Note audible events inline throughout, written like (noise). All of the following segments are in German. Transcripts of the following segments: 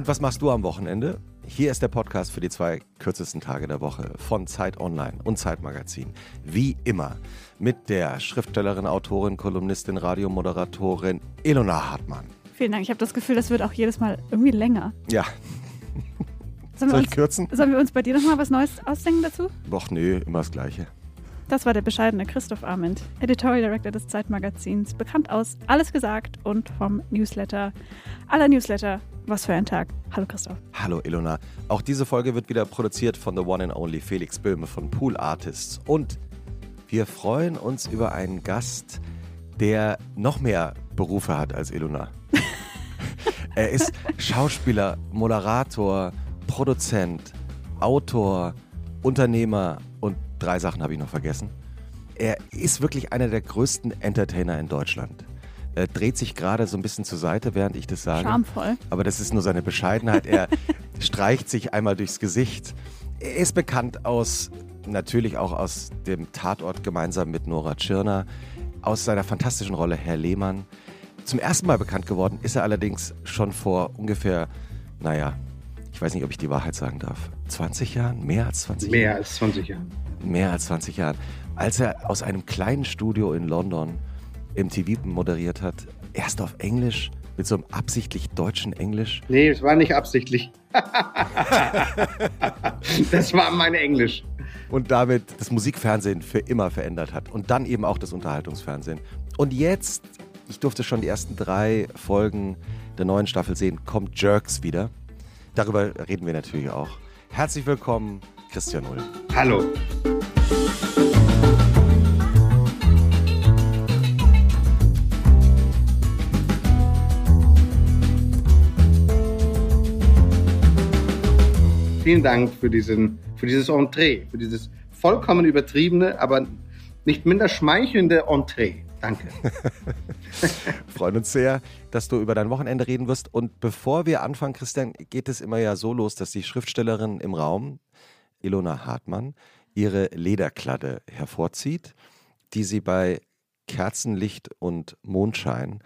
Und was machst du am Wochenende? Hier ist der Podcast für die zwei kürzesten Tage der Woche von Zeit Online und Zeitmagazin. Wie immer mit der Schriftstellerin, Autorin, Kolumnistin, Radiomoderatorin Ilona Hartmann. Vielen Dank. Ich habe das Gefühl, das wird auch jedes Mal irgendwie länger. Ja. (laughs) Sollen Soll wir kürzen? uns, sollen wir uns bei dir nochmal was Neues ausdenken dazu? Doch, nö, immer das Gleiche. Das war der bescheidene Christoph Arment, Editorial Director des Zeitmagazins, bekannt aus Alles gesagt und vom Newsletter. Aller Newsletter. Was für ein Tag. Hallo Christoph. Hallo Ilona. Auch diese Folge wird wieder produziert von The One and Only Felix Böhme von Pool Artists. Und wir freuen uns über einen Gast, der noch mehr Berufe hat als Ilona. (laughs) er ist Schauspieler, Moderator, Produzent, Autor, Unternehmer und drei Sachen habe ich noch vergessen. Er ist wirklich einer der größten Entertainer in Deutschland. Er dreht sich gerade so ein bisschen zur Seite, während ich das sage. Charmvoll. Aber das ist nur seine Bescheidenheit. Er (laughs) streicht sich einmal durchs Gesicht. Er ist bekannt aus, natürlich auch aus dem Tatort gemeinsam mit Nora Tschirner, aus seiner fantastischen Rolle Herr Lehmann. Zum ersten Mal bekannt geworden ist er allerdings schon vor ungefähr, naja, ich weiß nicht, ob ich die Wahrheit sagen darf, 20 Jahren? Mehr als 20 Mehr Jahren? als 20 Jahre. Mehr als 20 Jahren. Als er aus einem kleinen Studio in London MTV moderiert hat, erst auf Englisch, mit so einem absichtlich deutschen Englisch. Nee, es war nicht absichtlich. (laughs) das war mein Englisch. und damit das Musikfernsehen für immer verändert hat und dann eben auch das Unterhaltungsfernsehen. Und jetzt, ich durfte schon die ersten drei Folgen der neuen Staffel sehen, kommt Jerks wieder. Darüber reden wir natürlich auch. Herzlich willkommen, Christian Ulm. Hallo. Vielen Dank für, diesen, für dieses Entree, für dieses vollkommen übertriebene, aber nicht minder schmeichelnde Entree. Danke. (laughs) Freuen uns sehr, dass du über dein Wochenende reden wirst. Und bevor wir anfangen, Christian, geht es immer ja so los, dass die Schriftstellerin im Raum, Ilona Hartmann, ihre Lederkladde hervorzieht, die sie bei Kerzenlicht und Mondschein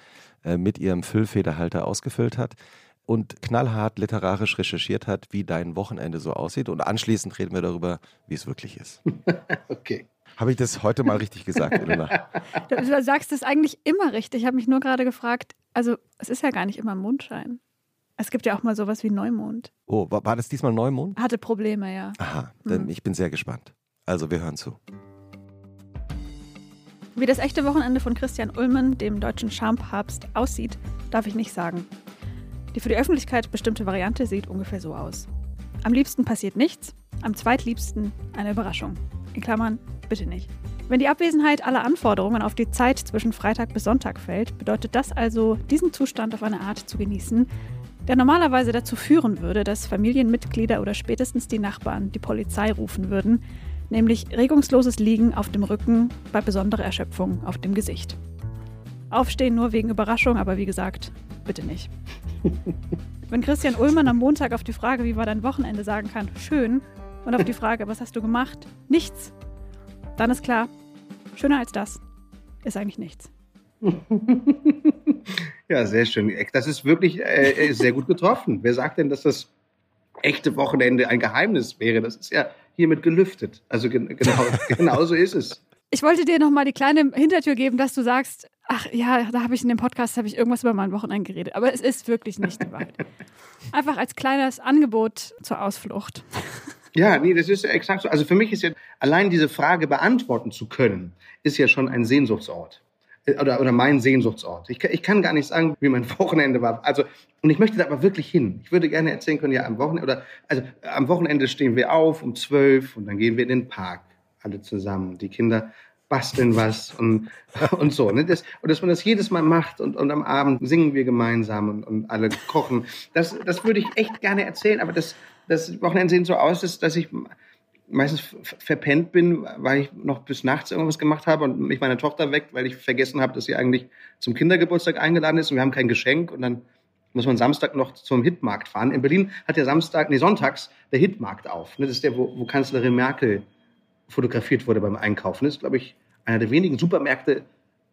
äh, mit ihrem Füllfederhalter ausgefüllt hat und knallhart literarisch recherchiert hat, wie dein Wochenende so aussieht. Und anschließend reden wir darüber, wie es wirklich ist. (laughs) Okay. Habe ich das heute mal richtig gesagt, Ilona? (laughs) Du, du sagst das eigentlich immer richtig. Ich habe mich nur gerade gefragt, also es ist ja gar nicht immer Mondschein. Es gibt ja auch mal sowas wie Neumond. Oh, war, war das diesmal Neumond? Hatte Probleme, ja. Aha, Mhm. ich bin sehr gespannt. Also wir hören zu. Wie das echte Wochenende von Christian Ullmann, dem deutschen Charmpapst, aussieht, darf ich nicht sagen. Die für die Öffentlichkeit bestimmte Variante sieht ungefähr so aus. Am liebsten passiert nichts, am zweitliebsten eine Überraschung. In Klammern, bitte nicht. Wenn die Abwesenheit aller Anforderungen auf die Zeit zwischen Freitag bis Sonntag fällt, bedeutet das also, diesen Zustand auf eine Art zu genießen, der normalerweise dazu führen würde, dass Familienmitglieder oder spätestens die Nachbarn die Polizei rufen würden, nämlich regungsloses Liegen auf dem Rücken bei besonderer Erschöpfung auf dem Gesicht. Aufstehen nur wegen Überraschung, aber wie gesagt, bitte nicht. Wenn Christian Ullmann am Montag auf die Frage, wie war dein Wochenende, sagen kann, schön, und auf die Frage, was hast du gemacht, nichts, dann ist klar, schöner als das ist eigentlich nichts. (laughs) Ja, sehr schön. Das ist wirklich äh, sehr gut getroffen. Wer sagt denn, dass das echte Wochenende ein Geheimnis wäre? Das ist ja hiermit gelüftet. Also gen genau, (laughs) genau so ist es. Ich wollte dir nochmal die kleine Hintertür geben, dass du sagst, ach ja, da habe ich in dem Podcast habe ich irgendwas über mein Wochenende geredet. Aber es ist wirklich nicht die Wahrheit. (laughs) Einfach als kleines Angebot zur Ausflucht. Ja, nee, das ist exakt so. Also für mich ist ja allein diese Frage beantworten zu können, ist ja schon ein Sehnsuchtsort. Äh, Oder, oder mein Sehnsuchtsort. Ich, kann- ich kann gar nicht sagen, wie mein (laughs) Wochenende war. Also, und ich möchte da aber wirklich hin. Ich würde gerne erzählen können, ja, am Wochenende, oder, also, am Wochenende stehen wir auf um zwölf und dann gehen wir in den Park. Alle zusammen. Die Kinder basteln was und, (laughs) und so. Ne? Das, und dass man das jedes Mal macht und, und am Abend singen wir gemeinsam und, und alle kochen. Das, das würde ich echt gerne erzählen, aber das, das Wochenende sieht so aus, dass, dass ich meistens verpennt bin, weil ich noch bis nachts irgendwas gemacht habe und mich meine Tochter weckt, weil ich vergessen habe, dass sie eigentlich zum Kindergeburtstag eingeladen ist und wir haben kein Geschenk und dann muss man Samstag noch zum Hitmarkt fahren. In Berlin hat der Samstag, nee, sonntags der Hitmarkt auf. Ne? Das ist der, wo, wo Kanzlerin Merkel fotografiert wurde beim Einkaufen. Das ist, glaube ich, einer der wenigen Supermärkte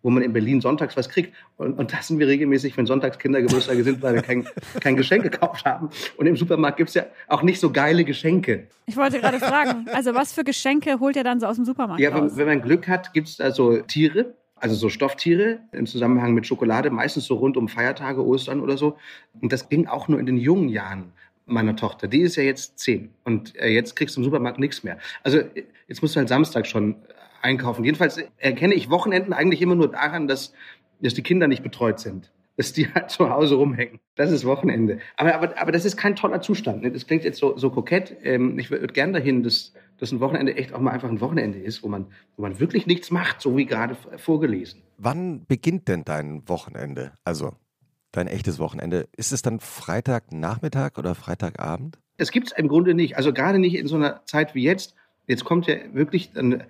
wo man in Berlin sonntags was kriegt. Und, und das sind wir regelmäßig, wenn sonntags Kindergeburtstage sind, weil wir kein, kein Geschenk gekauft haben. Und im Supermarkt gibt's ja auch nicht so geile Geschenke. Ich wollte gerade fragen, also was für Geschenke holt ihr dann so aus dem Supermarkt Ja, wenn, wenn man Glück hat, gibt's da so Tiere, also so Stofftiere im Zusammenhang mit Schokolade, meistens so rund um Feiertage, Ostern oder so. Und das ging auch nur in den jungen Jahren meiner Tochter. Die ist ja jetzt zehn und äh, jetzt kriegst du im Supermarkt nichts mehr. Also äh, jetzt musst du halt Samstag schon einkaufen. Jedenfalls erkenne ich Wochenenden eigentlich immer nur daran, dass, dass die Kinder nicht betreut sind. Dass die halt zu Hause rumhängen. Das ist Wochenende. Aber, aber, aber das ist kein toller Zustand. Ne? Das klingt jetzt so, so kokett. Ähm, ich würde gern dahin, dass, dass ein Wochenende echt auch mal einfach ein Wochenende ist, wo man, wo man wirklich nichts macht, so wie gerade vorgelesen. Wann beginnt denn dein Wochenende? Also dein echtes Wochenende. Ist es dann Freitagnachmittag oder Freitagabend? Das gibt's im Grunde nicht. Also gerade nicht in so einer Zeit wie jetzt. Jetzt kommt ja wirklich dann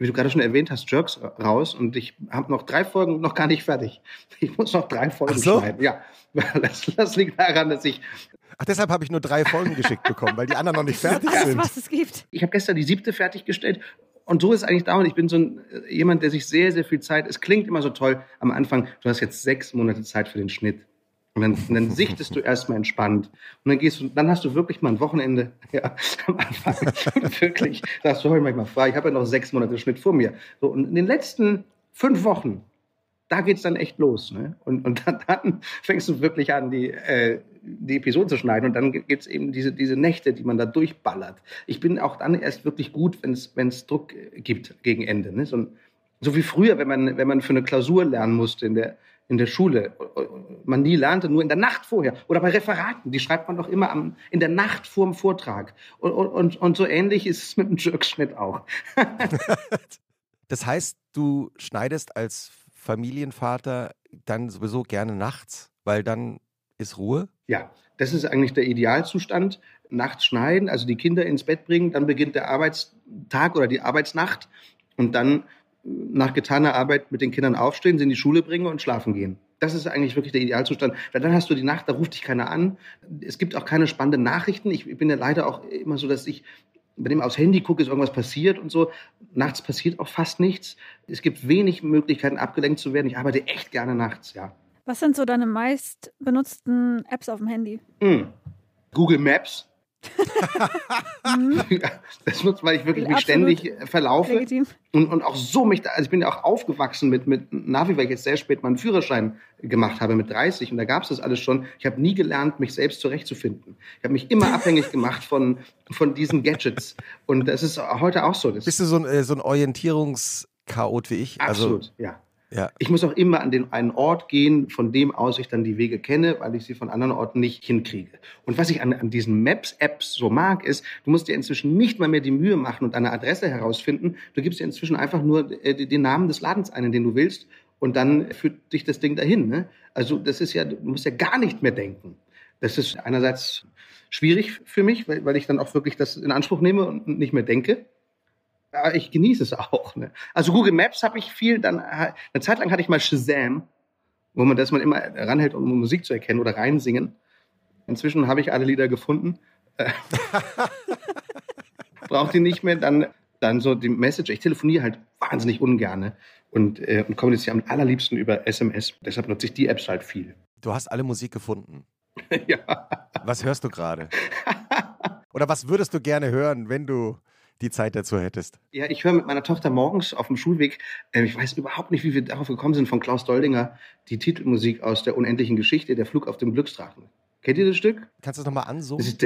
wie du gerade schon erwähnt hast, Jerks raus und ich habe noch drei Folgen noch gar nicht fertig. Ich muss noch drei Folgen Ach so? schneiden. Ja, (laughs) das, das liegt daran, dass ich Ach, deshalb habe ich nur drei Folgen geschickt bekommen, weil die anderen noch nicht (laughs) fertig Alles, sind. was es gibt. ich habe gestern die siebte fertiggestellt und so ist es eigentlich dauernd. Ich bin so ein, äh, jemand, der sich sehr, sehr viel Zeit. Es klingt immer so toll am Anfang. Du hast jetzt sechs Monate Zeit für den Schnitt. Und dann, und dann (laughs) sichtest du erstmal entspannt. Und dann gehst du, dann hast du wirklich mal ein Wochenende, (laughs) ja, am Anfang. (laughs) wirklich, sagst du heute manchmal frei. Ich habe ja noch sechs Monate Schnitt vor mir. So, und in den letzten fünf Wochen, da geht's dann echt los. Ne? Und, und dann, dann fängst du wirklich an, die, äh, die Episoden zu schneiden. Und dann gibt's eben diese, diese Nächte, die man da durchballert. Ich bin auch dann erst wirklich gut, wenn es Druck äh, gibt gegen Ende. Ne? So, so wie früher, wenn man, wenn man für eine Klausur lernen musste in der, in der Schule. Man nie lernte, nur in der Nacht vorher. Oder bei Referaten, die schreibt man doch immer am, in der Nacht vorm Vortrag. Und, und, und, und so ähnlich ist es mit dem Jerkschnitt auch. (laughs) Das heißt, du schneidest als Familienvater dann sowieso gerne nachts, weil dann ist Ruhe? Ja, das ist eigentlich der Idealzustand. Nachts schneiden, also die Kinder ins Bett bringen, dann beginnt der Arbeitstag oder die Arbeitsnacht und dann nach getaner Arbeit mit den Kindern aufstehen, sie in die Schule bringen und schlafen gehen. Das ist eigentlich wirklich der Idealzustand, weil dann hast du die Nacht, da ruft dich keiner an. Es gibt auch keine spannenden Nachrichten. Ich bin ja leider auch immer so, dass ich bei dem aufs Handy gucke, ist irgendwas passiert und so. Nachts passiert auch fast nichts. Es gibt wenig Möglichkeiten, abgelenkt zu werden. Ich arbeite echt gerne nachts, ja. Was sind so deine meist benutzten Apps auf dem Handy? Hm. Google Maps. (laughs) Das nutzt, weil ich wirklich mich Absolut ständig äh, verlaufe legitim. und, und auch so mich, da, also ich bin ja auch aufgewachsen mit, mit Navi, weil ich jetzt sehr spät meinen Führerschein gemacht habe mit 30 und da gab es das alles schon. Ich habe nie gelernt, mich selbst zurechtzufinden. Ich habe mich immer (laughs) abhängig gemacht von, von diesen Gadgets und das ist heute auch so. Das Bist du so ein, äh, so ein Orientierungschaot wie ich? absolut, ja. Also, ja. Ich muss auch immer an den einen Ort gehen, von dem aus ich dann die Wege kenne, weil ich sie von anderen Orten nicht hinkriege. Und was ich an, an diesen Maps-Apps so mag, ist, du musst dir inzwischen nicht mal mehr die Mühe machen und eine Adresse herausfinden. Du gibst dir inzwischen einfach nur äh, den Namen des Ladens ein, in den du willst, und dann führt dich das Ding dahin. Ne? Also das ist ja, du musst ja gar nicht mehr denken. Das ist einerseits schwierig für mich, weil, weil ich dann auch wirklich das in Anspruch nehme und nicht mehr denke. Aber ich genieße es auch. Ne? Also Google Maps habe ich viel, dann eine Zeit lang hatte ich mal Shazam, wo man das man immer ranhält, um Musik zu erkennen oder reinsingen. Inzwischen habe ich alle Lieder gefunden. Äh, (laughs) Braucht die nicht mehr, dann, dann so die Message. Ich telefoniere halt wahnsinnig ungerne und, äh, und kommuniziere am allerliebsten über SMS. Deshalb nutze ich die Apps halt viel. Du hast alle Musik gefunden. (laughs) ja. Was hörst du gerade? Oder was würdest du gerne hören, wenn du die Zeit dazu hättest? Ja, ich höre mit meiner Tochter morgens auf dem Schulweg, äh, ich weiß überhaupt nicht, wie wir darauf gekommen sind, von Klaus Doldinger, die Titelmusik aus der unendlichen Geschichte, der Flug auf dem Glücksdrachen. Kennt ihr das Stück? Kannst du es nochmal an so? Das ist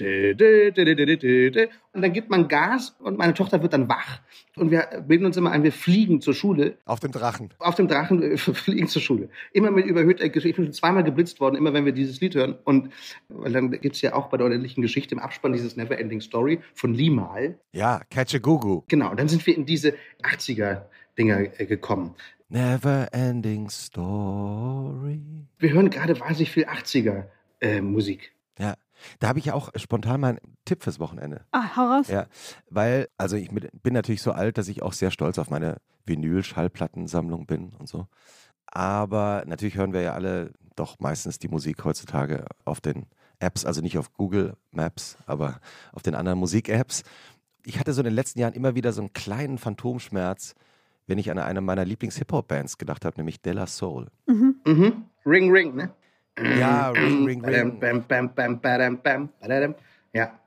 und dann gibt man Gas und meine Tochter wird dann wach. Und wir bilden uns immer ein, wir fliegen zur Schule. Auf dem Drachen. Auf dem Drachen äh, (laughs) fliegen zur Schule. Immer mit überhöhter Geschwindigkeit. Ich bin schon zweimal geblitzt worden, immer wenn wir dieses Lied hören. Und dann gibt es ja auch bei der ordentlichen Geschichte im Abspann dieses Neverending Story von Limal. Ja, Catch a Gugu. Genau, und dann sind wir in diese 80er-Dinger äh, gekommen. Never Ending Story. Wir hören gerade wahnsinnig viel 80er. Äh, Musik da habe ich ja auch spontan mal einen Tipp fürs Wochenende. Ah, hau raus. Ja, weil, also ich mit- bin natürlich so alt, dass ich auch sehr stolz auf meine Vinyl-Schallplattensammlung bin und so. Aber natürlich hören wir ja alle doch meistens die Musik heutzutage auf den Apps, also nicht auf Google Maps, aber auf den anderen Musik-Apps. Ich hatte so in den letzten Jahren immer wieder so einen kleinen Phantomschmerz, wenn ich an eine meiner Lieblings-Hip-Hop-Bands gedacht habe, nämlich Della Soul. Mhm. Ring, ring, ne? Ja, Ring, Ring, Badam, Ring. bam, bam, bam, badam, bam, badam. Ja.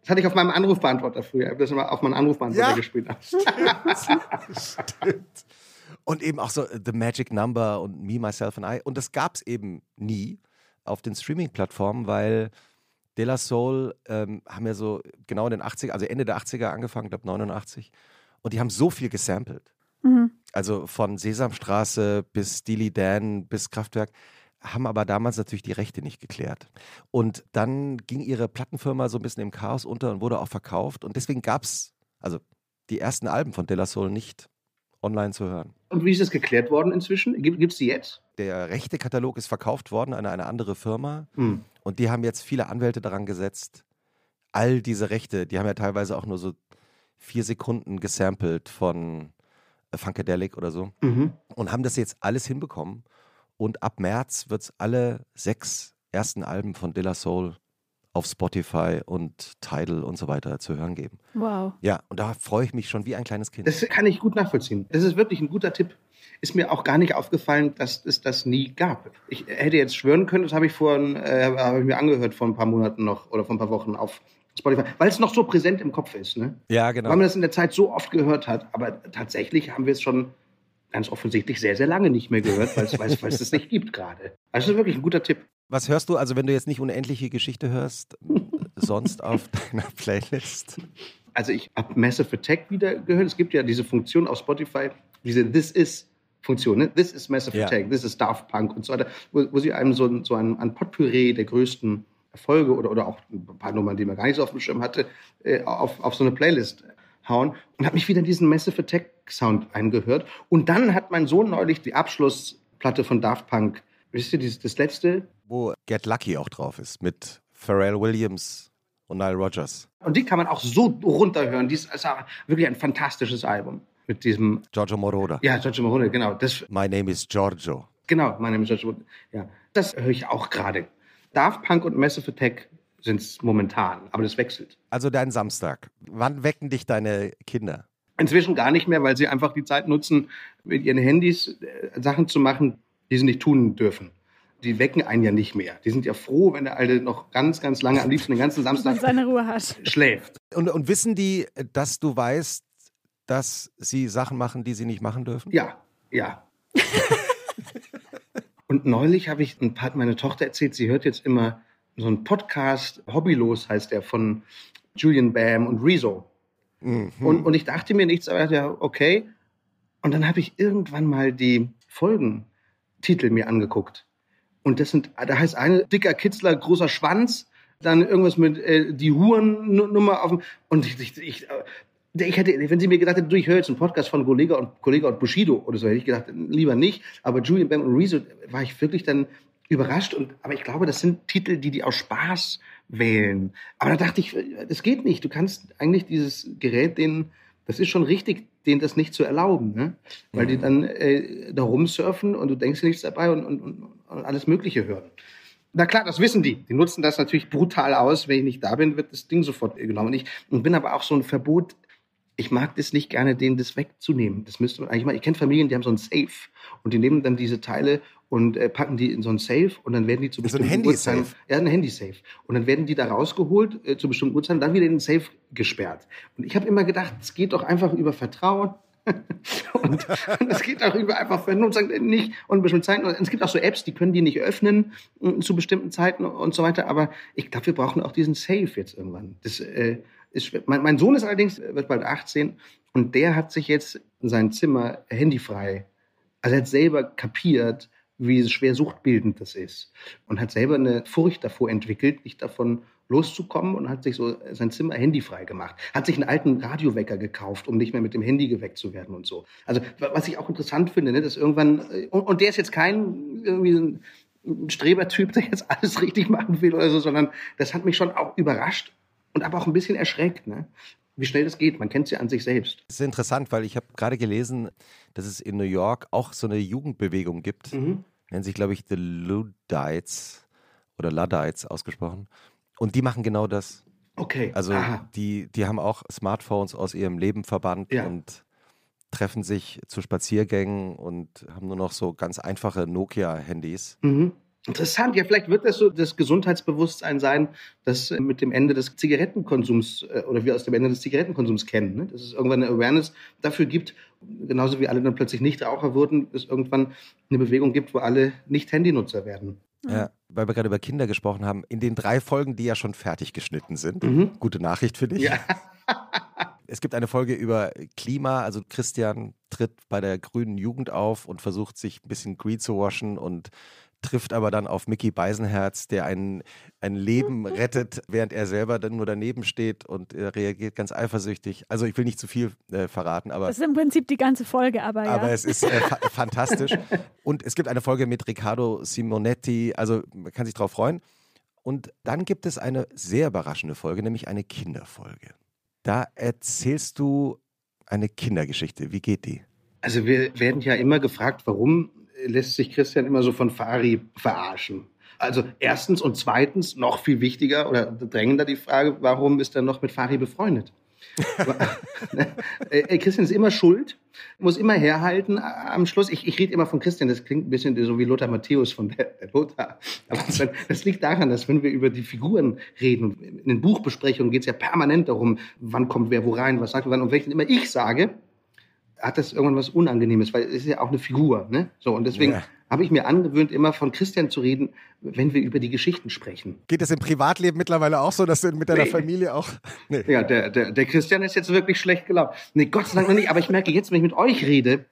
Das hatte ich auf meinem Anrufbeantworter früher. Ich habe das immer auf meinem Anrufbeantworter Ja. gespielt. (laughs) Stimmt. Und eben auch so äh, The Magic Number und Me, Myself and I. Und das gab es eben nie auf den Streaming-Plattformen, weil De La Soul ähm, haben ja so genau in den 80er, also Ende der 80er angefangen, glaube 89. Und die haben so viel gesampelt. Mhm. Also von Sesamstraße bis Steely Dan bis Kraftwerk, haben aber damals natürlich die Rechte nicht geklärt. Und dann ging ihre Plattenfirma so ein bisschen im Chaos unter und wurde auch verkauft. Und deswegen gab es, also die ersten Alben von De La Soul nicht online zu hören. Und wie ist das geklärt worden inzwischen? Gibt es die jetzt? Der rechte Katalog ist verkauft worden an eine andere Firma Hm. und die haben jetzt viele Anwälte daran gesetzt, all diese Rechte, die haben ja teilweise auch nur so vier Sekunden gesampelt von Funkadelic oder so Mhm. und haben das jetzt alles hinbekommen. Und ab März wird es alle sechs ersten Alben von De La Soul auf Spotify und Tidal und so weiter zu hören geben. Wow. Ja, und da freue ich mich schon wie ein kleines Kind. Das kann ich gut nachvollziehen. Das ist wirklich ein guter Tipp. Ist mir auch gar nicht aufgefallen, dass es das nie gab. Ich hätte jetzt schwören können, das habe ich vor, äh, habe ich mir angehört vor ein paar Monaten noch oder vor ein paar Wochen auf Spotify, weil es noch so präsent im Kopf ist. Ne? ja, genau. Weil man das in der Zeit so oft gehört hat. Aber tatsächlich haben wir es schon ganz offensichtlich sehr, sehr lange nicht mehr gehört, weil es, es, nicht gibt gerade. Also das ist wirklich ein guter Tipp. Was hörst du, also wenn du jetzt nicht unendliche Geschichte hörst, sonst auf (laughs) deiner Playlist? Also ich habe Massive Attack wieder gehört. Es gibt ja diese Funktion auf Spotify, diese This Is Funktion, ne? This is Massive Ja. Attack, This is Daft Punk und so weiter, wo, wo sie einem so, ein- so ein, ein Potpourri der größten Erfolge oder, oder auch ein paar Nummern, die man gar nicht so auf dem Schirm hatte, äh, auf, auf so eine Playlist hauen und habe mich wieder in diesen Massive Attack Sound eingehört. Und dann hat mein Sohn neulich die Abschlussplatte von Daft Punk, wisst ihr, das letzte, Wo Get Lucky auch drauf ist, mit Pharrell Williams und Nile Rodgers. und die kann man auch so runterhören. Die ist also wirklich ein fantastisches Album mit diesem, Giorgio Moroder. ja, Giorgio Morone, genau. Das, My name is Giorgio. Genau, mein Name ist Joshua Wood. Ja, das höre ich auch gerade. Daft Punk und Massive Attack sind es momentan, aber das wechselt. Also dein Samstag. Wann wecken dich deine Kinder? Inzwischen gar nicht mehr, weil sie einfach die Zeit nutzen, mit ihren Handys äh, Sachen zu machen, die sie nicht tun dürfen. Die wecken einen ja nicht mehr. Die sind ja froh, wenn der Alte noch ganz, ganz lange, am liebsten den ganzen (laughs) Samstag seine Ruhe hat. schläft. Und, und wissen die, dass du weißt, dass sie Sachen machen, die sie nicht machen dürfen? Ja, ja. (laughs) Und neulich habe ich ein paar, meine Tochter erzählt, sie hört jetzt immer so einen Podcast, Hobbylos heißt der, von Julian Bam und Rezo. Mhm. Und, und ich dachte mir nichts, aber ich dachte, ja, okay. Und dann habe ich irgendwann mal die Folgentitel mir angeguckt. Und das sind, da heißt eine dicker Kitzler, großer Schwanz, dann irgendwas mit äh, die Hurennummer auf dem, und ich, ich, ich, äh, ich hätte, wenn sie mir gedacht hätte, du, ich höre jetzt einen Podcast von Kollega und Kollega und Bushido oder so, hätte ich gedacht, lieber nicht. Aber Julian Bam und Rezo war ich wirklich dann überrascht. Und, aber ich glaube, das sind Titel, die die aus Spaß wählen. Aber da dachte ich, das geht nicht. Du kannst eigentlich dieses Gerät denen, das ist schon richtig, denen das nicht zu erlauben, ne? Weil die dann äh, da rumsurfen und du denkst dir nichts dabei und, und, und, und alles Mögliche hören. Na klar, das wissen die. Die nutzen das natürlich brutal aus. Wenn ich nicht da bin, wird das Ding sofort genommen. Und ich und bin aber auch so ein Verbot. Ich mag das nicht gerne, denen das wegzunehmen. Das müsste man eigentlich mal. Ich kenne Familien, die haben so ein Safe und die nehmen dann diese Teile und äh, packen die in so ein Safe und dann werden die zu So ein bestimmten Handy-Safe? Uhrzeiten- Ja, ein Handy-Safe. Und dann werden die da rausgeholt äh, zu bestimmten Uhrzeiten, dann wieder in den Safe gesperrt. Und ich habe immer gedacht, es geht doch einfach über Vertrauen. (laughs) und und es geht auch über einfach Vernunft, sagt, nicht und bestimmte Zeiten. Und es gibt auch so Apps, die können die nicht öffnen äh, zu bestimmten Zeiten und so weiter. Aber ich glaube, wir brauchen auch diesen Safe jetzt irgendwann. Das äh, ist mein, mein Sohn ist allerdings äh, wird bald 18 und der hat sich jetzt in sein Zimmer handyfrei. Also er hat selber kapiert, wie schwer suchtbildend das ist und hat selber eine Furcht davor entwickelt, nicht davon loszukommen und hat sich so sein Zimmer handyfrei gemacht. Hat sich einen alten Radiowecker gekauft, um nicht mehr mit dem Handy geweckt zu werden und so. Also wa- was ich auch interessant finde, ne, dass irgendwann äh, und, der ist jetzt kein irgendwie ein Strebertyp, der jetzt alles richtig machen will oder so, sondern das hat mich schon auch überrascht und aber auch ein bisschen erschreckt, ne? Wie schnell das geht. Man kennt es ja an sich selbst. Das ist interessant, weil ich habe gerade gelesen, dass es in New York auch so eine Jugendbewegung gibt. Mhm. Nennen sich, glaube ich, The Luddites oder Luddites ausgesprochen. Und die machen genau das. Okay. Also Aha. die, die haben auch Smartphones aus ihrem Leben verbannt Ja. und treffen sich zu Spaziergängen und haben nur noch so ganz einfache Nokia-Handys. Mhm. Interessant, ja, vielleicht wird das so das Gesundheitsbewusstsein sein, das äh, mit dem Ende des Zigarettenkonsums äh, oder wir aus dem Ende des Zigarettenkonsums kennen. Ne? Dass es irgendwann eine Awareness dafür gibt, genauso wie alle dann plötzlich Nichtraucher wurden, es irgendwann eine Bewegung gibt, wo alle nicht Handynutzer werden. Ja, weil wir gerade über Kinder gesprochen haben, in den drei Folgen, die ja schon fertig geschnitten sind. Mhm. Gute Nachricht für dich. Ja. (laughs) es gibt eine Folge über Klima, also Christian tritt bei der grünen Jugend auf und versucht sich ein bisschen green zu waschen und trifft aber dann auf Mickey Beisenherz, der ein, ein Leben (laughs) rettet, während er selber dann nur daneben steht und er reagiert ganz eifersüchtig. Also ich will nicht zu viel äh, verraten, aber... Das ist im Prinzip die ganze Folge, aber ja. Aber es ist äh, fa (laughs) fantastisch. Und es gibt eine Folge mit Riccardo Simonetti, also man kann sich drauf freuen. Und dann gibt es eine sehr überraschende Folge, nämlich eine Kinderfolge. Da erzählst du eine Kindergeschichte. Wie geht die? Also wir werden ja immer gefragt, warum lässt sich Christian immer so von Fari verarschen. Also erstens und zweitens, noch viel wichtiger oder drängender die Frage, warum ist er noch mit Fari befreundet? Ey, (laughs) Christian ist immer schuld, muss immer herhalten am Schluss. Ich, ich rede immer von Christian, das klingt ein bisschen so wie Lothar Matthäus von der, der Lothar. Aber das liegt daran, dass wenn wir über die Figuren reden, in den Buchbesprechungen geht es ja permanent darum, wann kommt wer wo rein, was sagt wer wann. Und ich immer ich sage, hat das irgendwann was Unangenehmes, weil es ist ja auch eine Figur, ne? So, und deswegen ja. habe ich mir angewöhnt, immer von Christian zu reden, wenn wir über die Geschichten sprechen. Geht es im Privatleben mittlerweile auch so, dass du mit deiner nee. Familie auch. Nee. Ja, der, der, der Christian ist jetzt wirklich schlecht gelaunt. Nee, Gott sei Dank noch nicht, aber ich merke jetzt, wenn ich mit euch rede,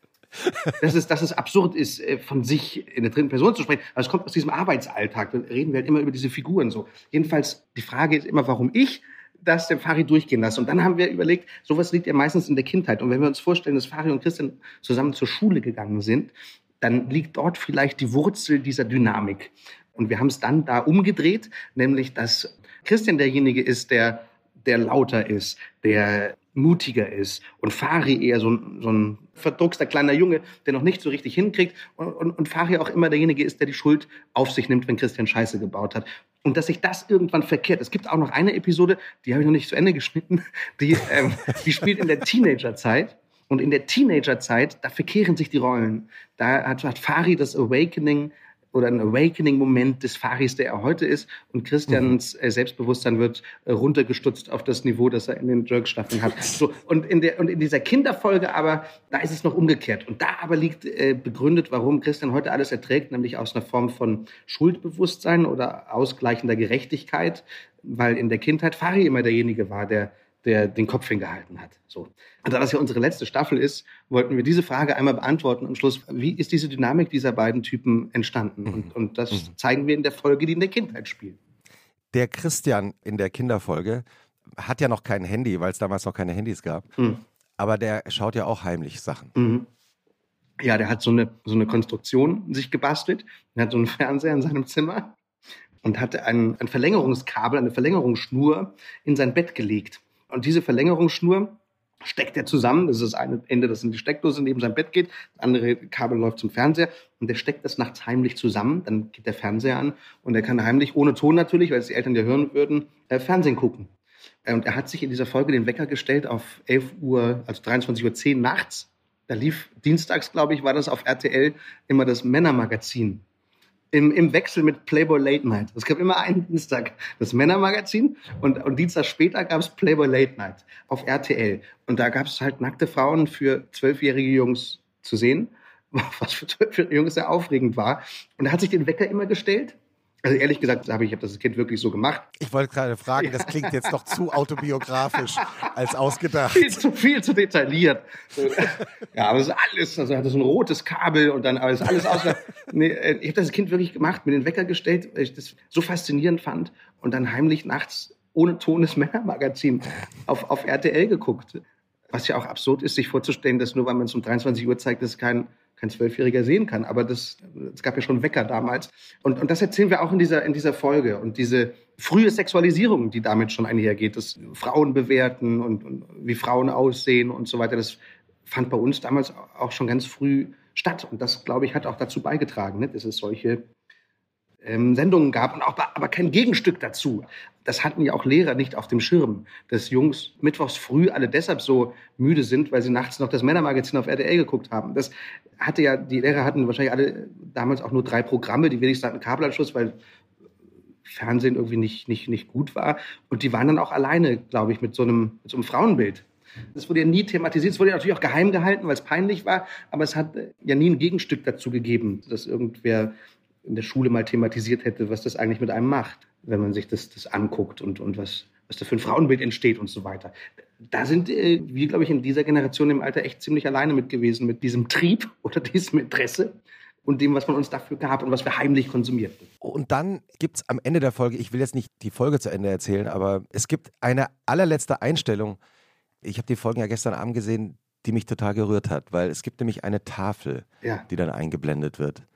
dass es, dass es absurd ist, äh, von sich in der dritten Person zu sprechen. Aber es kommt aus diesem Arbeitsalltag. Da reden wir halt immer über diese Figuren so. Jedenfalls, die Frage ist immer, warum ich? Das dem Fari durchgehen lassen. Und dann haben wir überlegt, sowas liegt ja meistens in der Kindheit. Und wenn wir uns vorstellen, dass Fari und Christian zusammen zur Schule gegangen sind, dann liegt dort vielleicht die Wurzel dieser Dynamik. Und wir haben es dann da umgedreht, nämlich dass Christian derjenige ist, der, der lauter ist, der mutiger ist und Fari eher so, so ein verdruckster kleiner Junge, der noch nicht so richtig hinkriegt und, und, und Fari auch immer derjenige ist, der die Schuld auf sich nimmt, wenn Christian Scheiße gebaut hat. Und dass sich das irgendwann verkehrt. Es gibt auch noch eine Episode, die habe ich noch nicht zu Ende geschnitten, die, ähm, die spielt in der Teenagerzeit. Und in der Teenagerzeit, da verkehren sich die Rollen. Da hat, hat Fari das Awakening oder ein Awakening-Moment des Faris, der er heute ist. Und Christians mhm. Äh, Selbstbewusstsein wird äh, runtergestutzt auf das Niveau, das er in den Jerk-Staffeln hat. (laughs) So, und, in der, und in dieser Kinderfolge aber, da ist es noch umgekehrt. Und da aber liegt äh, begründet, warum Christian heute alles erträgt, nämlich aus einer Form von Schuldbewusstsein oder ausgleichender Gerechtigkeit, weil in der Kindheit Fari immer derjenige war, der der den Kopf hingehalten hat. So. Und da das ja unsere letzte Staffel ist, wollten wir diese Frage einmal beantworten am Schluss. Wie ist diese Dynamik dieser beiden Typen entstanden? Mhm. Und, und das mhm. zeigen wir in der Folge, die in der Kindheit spielt. Der Christian in der Kinderfolge hat ja noch kein Handy, weil es damals noch keine Handys gab. Mhm. Aber der schaut ja auch heimlich Sachen. Mhm. Ja, der hat so eine, so eine Konstruktion sich gebastelt. Er hat so einen Fernseher in seinem Zimmer und hatte ein, ein Verlängerungskabel, eine Verlängerungsschnur in sein Bett gelegt. Und diese Verlängerungsschnur steckt er zusammen. Das ist das eine Ende, das in die Steckdose neben sein Bett geht. Das andere Kabel läuft zum Fernseher. Und der steckt das nachts heimlich zusammen. Dann geht der Fernseher an und er kann heimlich, ohne Ton natürlich, weil es die Eltern ja hören würden, äh, gucken. Äh, und er hat sich in dieser Folge den Wecker gestellt auf 11 Uhr, also 23.10 Uhr nachts. Da lief dienstags, glaube ich, war das auf RTL immer das Männermagazin im, im Wechsel mit Playboy Late Night. Es gab immer einen Dienstag das Männermagazin und, und Dienstag später gab es Playboy Late Night auf RTL. Und da gab es halt nackte Frauen für zwölfjährige Jungs zu sehen, (laughs) was für zwölfjährige Jungs sehr aufregend war. Und er hat sich den Wecker immer gestellt also ehrlich gesagt habe ich habe das Kind wirklich so gemacht. Ich wollte gerade fragen, das klingt jetzt doch zu autobiografisch als ausgedacht. Viel zu viel zu detailliert. Ja, aber es ist alles, also hat so ein rotes Kabel und dann alles alles aus. Nee, äh, ich habe das Kind wirklich gemacht, mir den Wecker gestellt, weil ich das so faszinierend fand und dann heimlich nachts ohne Ton das Männermagazin auf, auf RTL geguckt. Was ja auch absurd ist, sich vorzustellen, dass nur weil man es um 23 Uhr zeigt, das kein kein Zwölfjähriger sehen kann. Aber das, es gab ja schon Wecker damals. Und, und das erzählen wir auch in dieser, in dieser Folge. Und diese frühe Sexualisierung, die damit schon einhergeht, das Frauen bewerten und, und wie Frauen aussehen und so weiter, das fand bei uns damals auch schon ganz früh statt. Und das, glaube ich, hat auch dazu beigetragen, ne, dass es solche ähm, Sendungen gab und auch, aber kein Gegenstück dazu. Das hatten ja auch Lehrer nicht auf dem Schirm, dass Jungs mittwochs früh alle deshalb so müde sind, weil sie nachts noch das Männermagazin auf RTL geguckt haben. Das hatte ja, die Lehrer hatten wahrscheinlich alle damals auch nur drei Programme, die wenigstens hatten Kabelanschluss, weil Fernsehen irgendwie nicht, nicht, nicht gut war. Und die waren dann auch alleine, glaube ich, mit so einem, mit so einem Frauenbild. Das wurde ja nie thematisiert. Es wurde ja natürlich auch geheim gehalten, weil es peinlich war. Aber es hat ja nie ein Gegenstück dazu gegeben, dass irgendwer in der Schule mal thematisiert hätte, was das eigentlich mit einem macht, wenn man sich das, das anguckt und, und was, was da für ein Frauenbild entsteht und so weiter. Da sind äh, wir, glaube ich, in dieser Generation im Alter echt ziemlich alleine mit gewesen, mit diesem Trieb (laughs) oder diesem Interesse und dem, was man uns dafür gab und was wir heimlich konsumierten. Und dann gibt es am Ende der Folge, ich will jetzt nicht die Folge zu Ende erzählen, aber es gibt eine allerletzte Einstellung. Ich habe die Folgen ja gestern Abend gesehen, die mich total gerührt hat, weil es gibt nämlich eine Tafel, Ja. die dann eingeblendet wird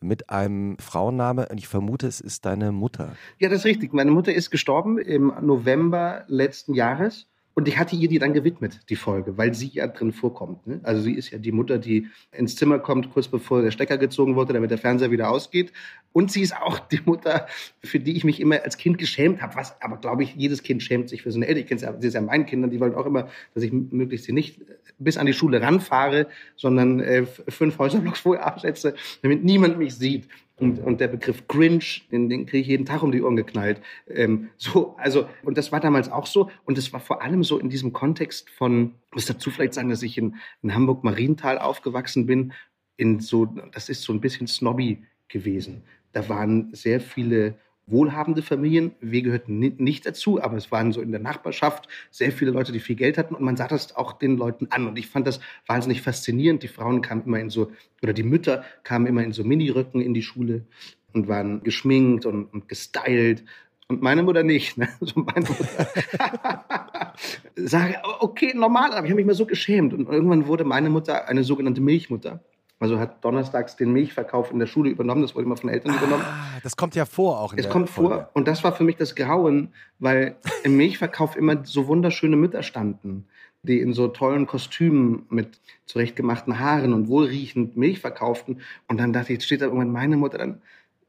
mit einem Frauenname und ich vermute, es ist deine Mutter. Ja, das ist richtig. Meine Mutter ist gestorben im November letzten Jahres. Und ich hatte ihr die dann gewidmet, die Folge, weil sie ja drin vorkommt. Ne? Also sie ist ja die Mutter, die ins Zimmer kommt, kurz bevor der Stecker gezogen wurde, damit der Fernseher wieder ausgeht. Und sie ist auch die Mutter, für die ich mich immer als Kind geschämt habe. Was, aber glaube ich, jedes Kind schämt sich für seine Eltern. Ich kenne ja, sie ist ja meinen Kindern, die wollen auch immer, dass ich möglichst sie nicht bis an die Schule ranfahre, sondern äh, fünf Häuserblocks vorher absetze, damit niemand mich sieht. Und, und der Begriff Grinch, den, den kriege ich jeden Tag um die Ohren geknallt. Ähm, so, also, und das war damals auch so. Und es war vor allem so in diesem Kontext von, muss dazu vielleicht sagen, dass ich in, in Hamburg-Marienthal aufgewachsen bin. In so, das ist so ein bisschen snobby gewesen. Da waren sehr viele wohlhabende Familien. Wir gehörten ni- nicht dazu, aber es waren so in der Nachbarschaft sehr viele Leute, die viel Geld hatten und man sah das auch den Leuten an. Und ich fand das wahnsinnig faszinierend. Die Frauen kamen immer in so, oder die Mütter kamen immer in so Miniröcken in die Schule und waren geschminkt und, und gestylt. Und meine Mutter nicht. Ne? (laughs) So meine Mutter. (laughs) Sage, okay, normal, aber ich habe mich mal so geschämt. Und irgendwann wurde meine Mutter eine sogenannte Milchmutter. Also hat donnerstags den Milchverkauf in der Schule übernommen. Das wurde immer von Eltern übernommen. Ah, das kommt ja vor auch in Es kommt Folge. vor und das war für mich das Grauen, weil (laughs) im Milchverkauf immer so wunderschöne Mütter standen, die in so tollen Kostümen mit zurechtgemachten Haaren und wohlriechend Milch verkauften. Und dann dachte ich, jetzt steht da irgendwann meine Mutter, dann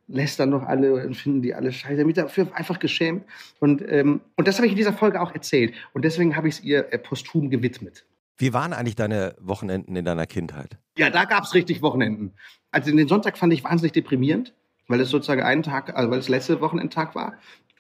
lästern doch alle und finden die alle scheiße. Ich mich dafür einfach geschämt. Und, ähm, und das habe ich in dieser Folge auch erzählt. Und deswegen habe ich es ihr äh, posthum gewidmet. Wie waren eigentlich deine Wochenenden in deiner Kindheit? Ja, da gab's richtig Wochenenden. Also den Sonntag fand ich wahnsinnig deprimierend, weil es sozusagen einen Tag, also weil es letzte Wochenendtag war.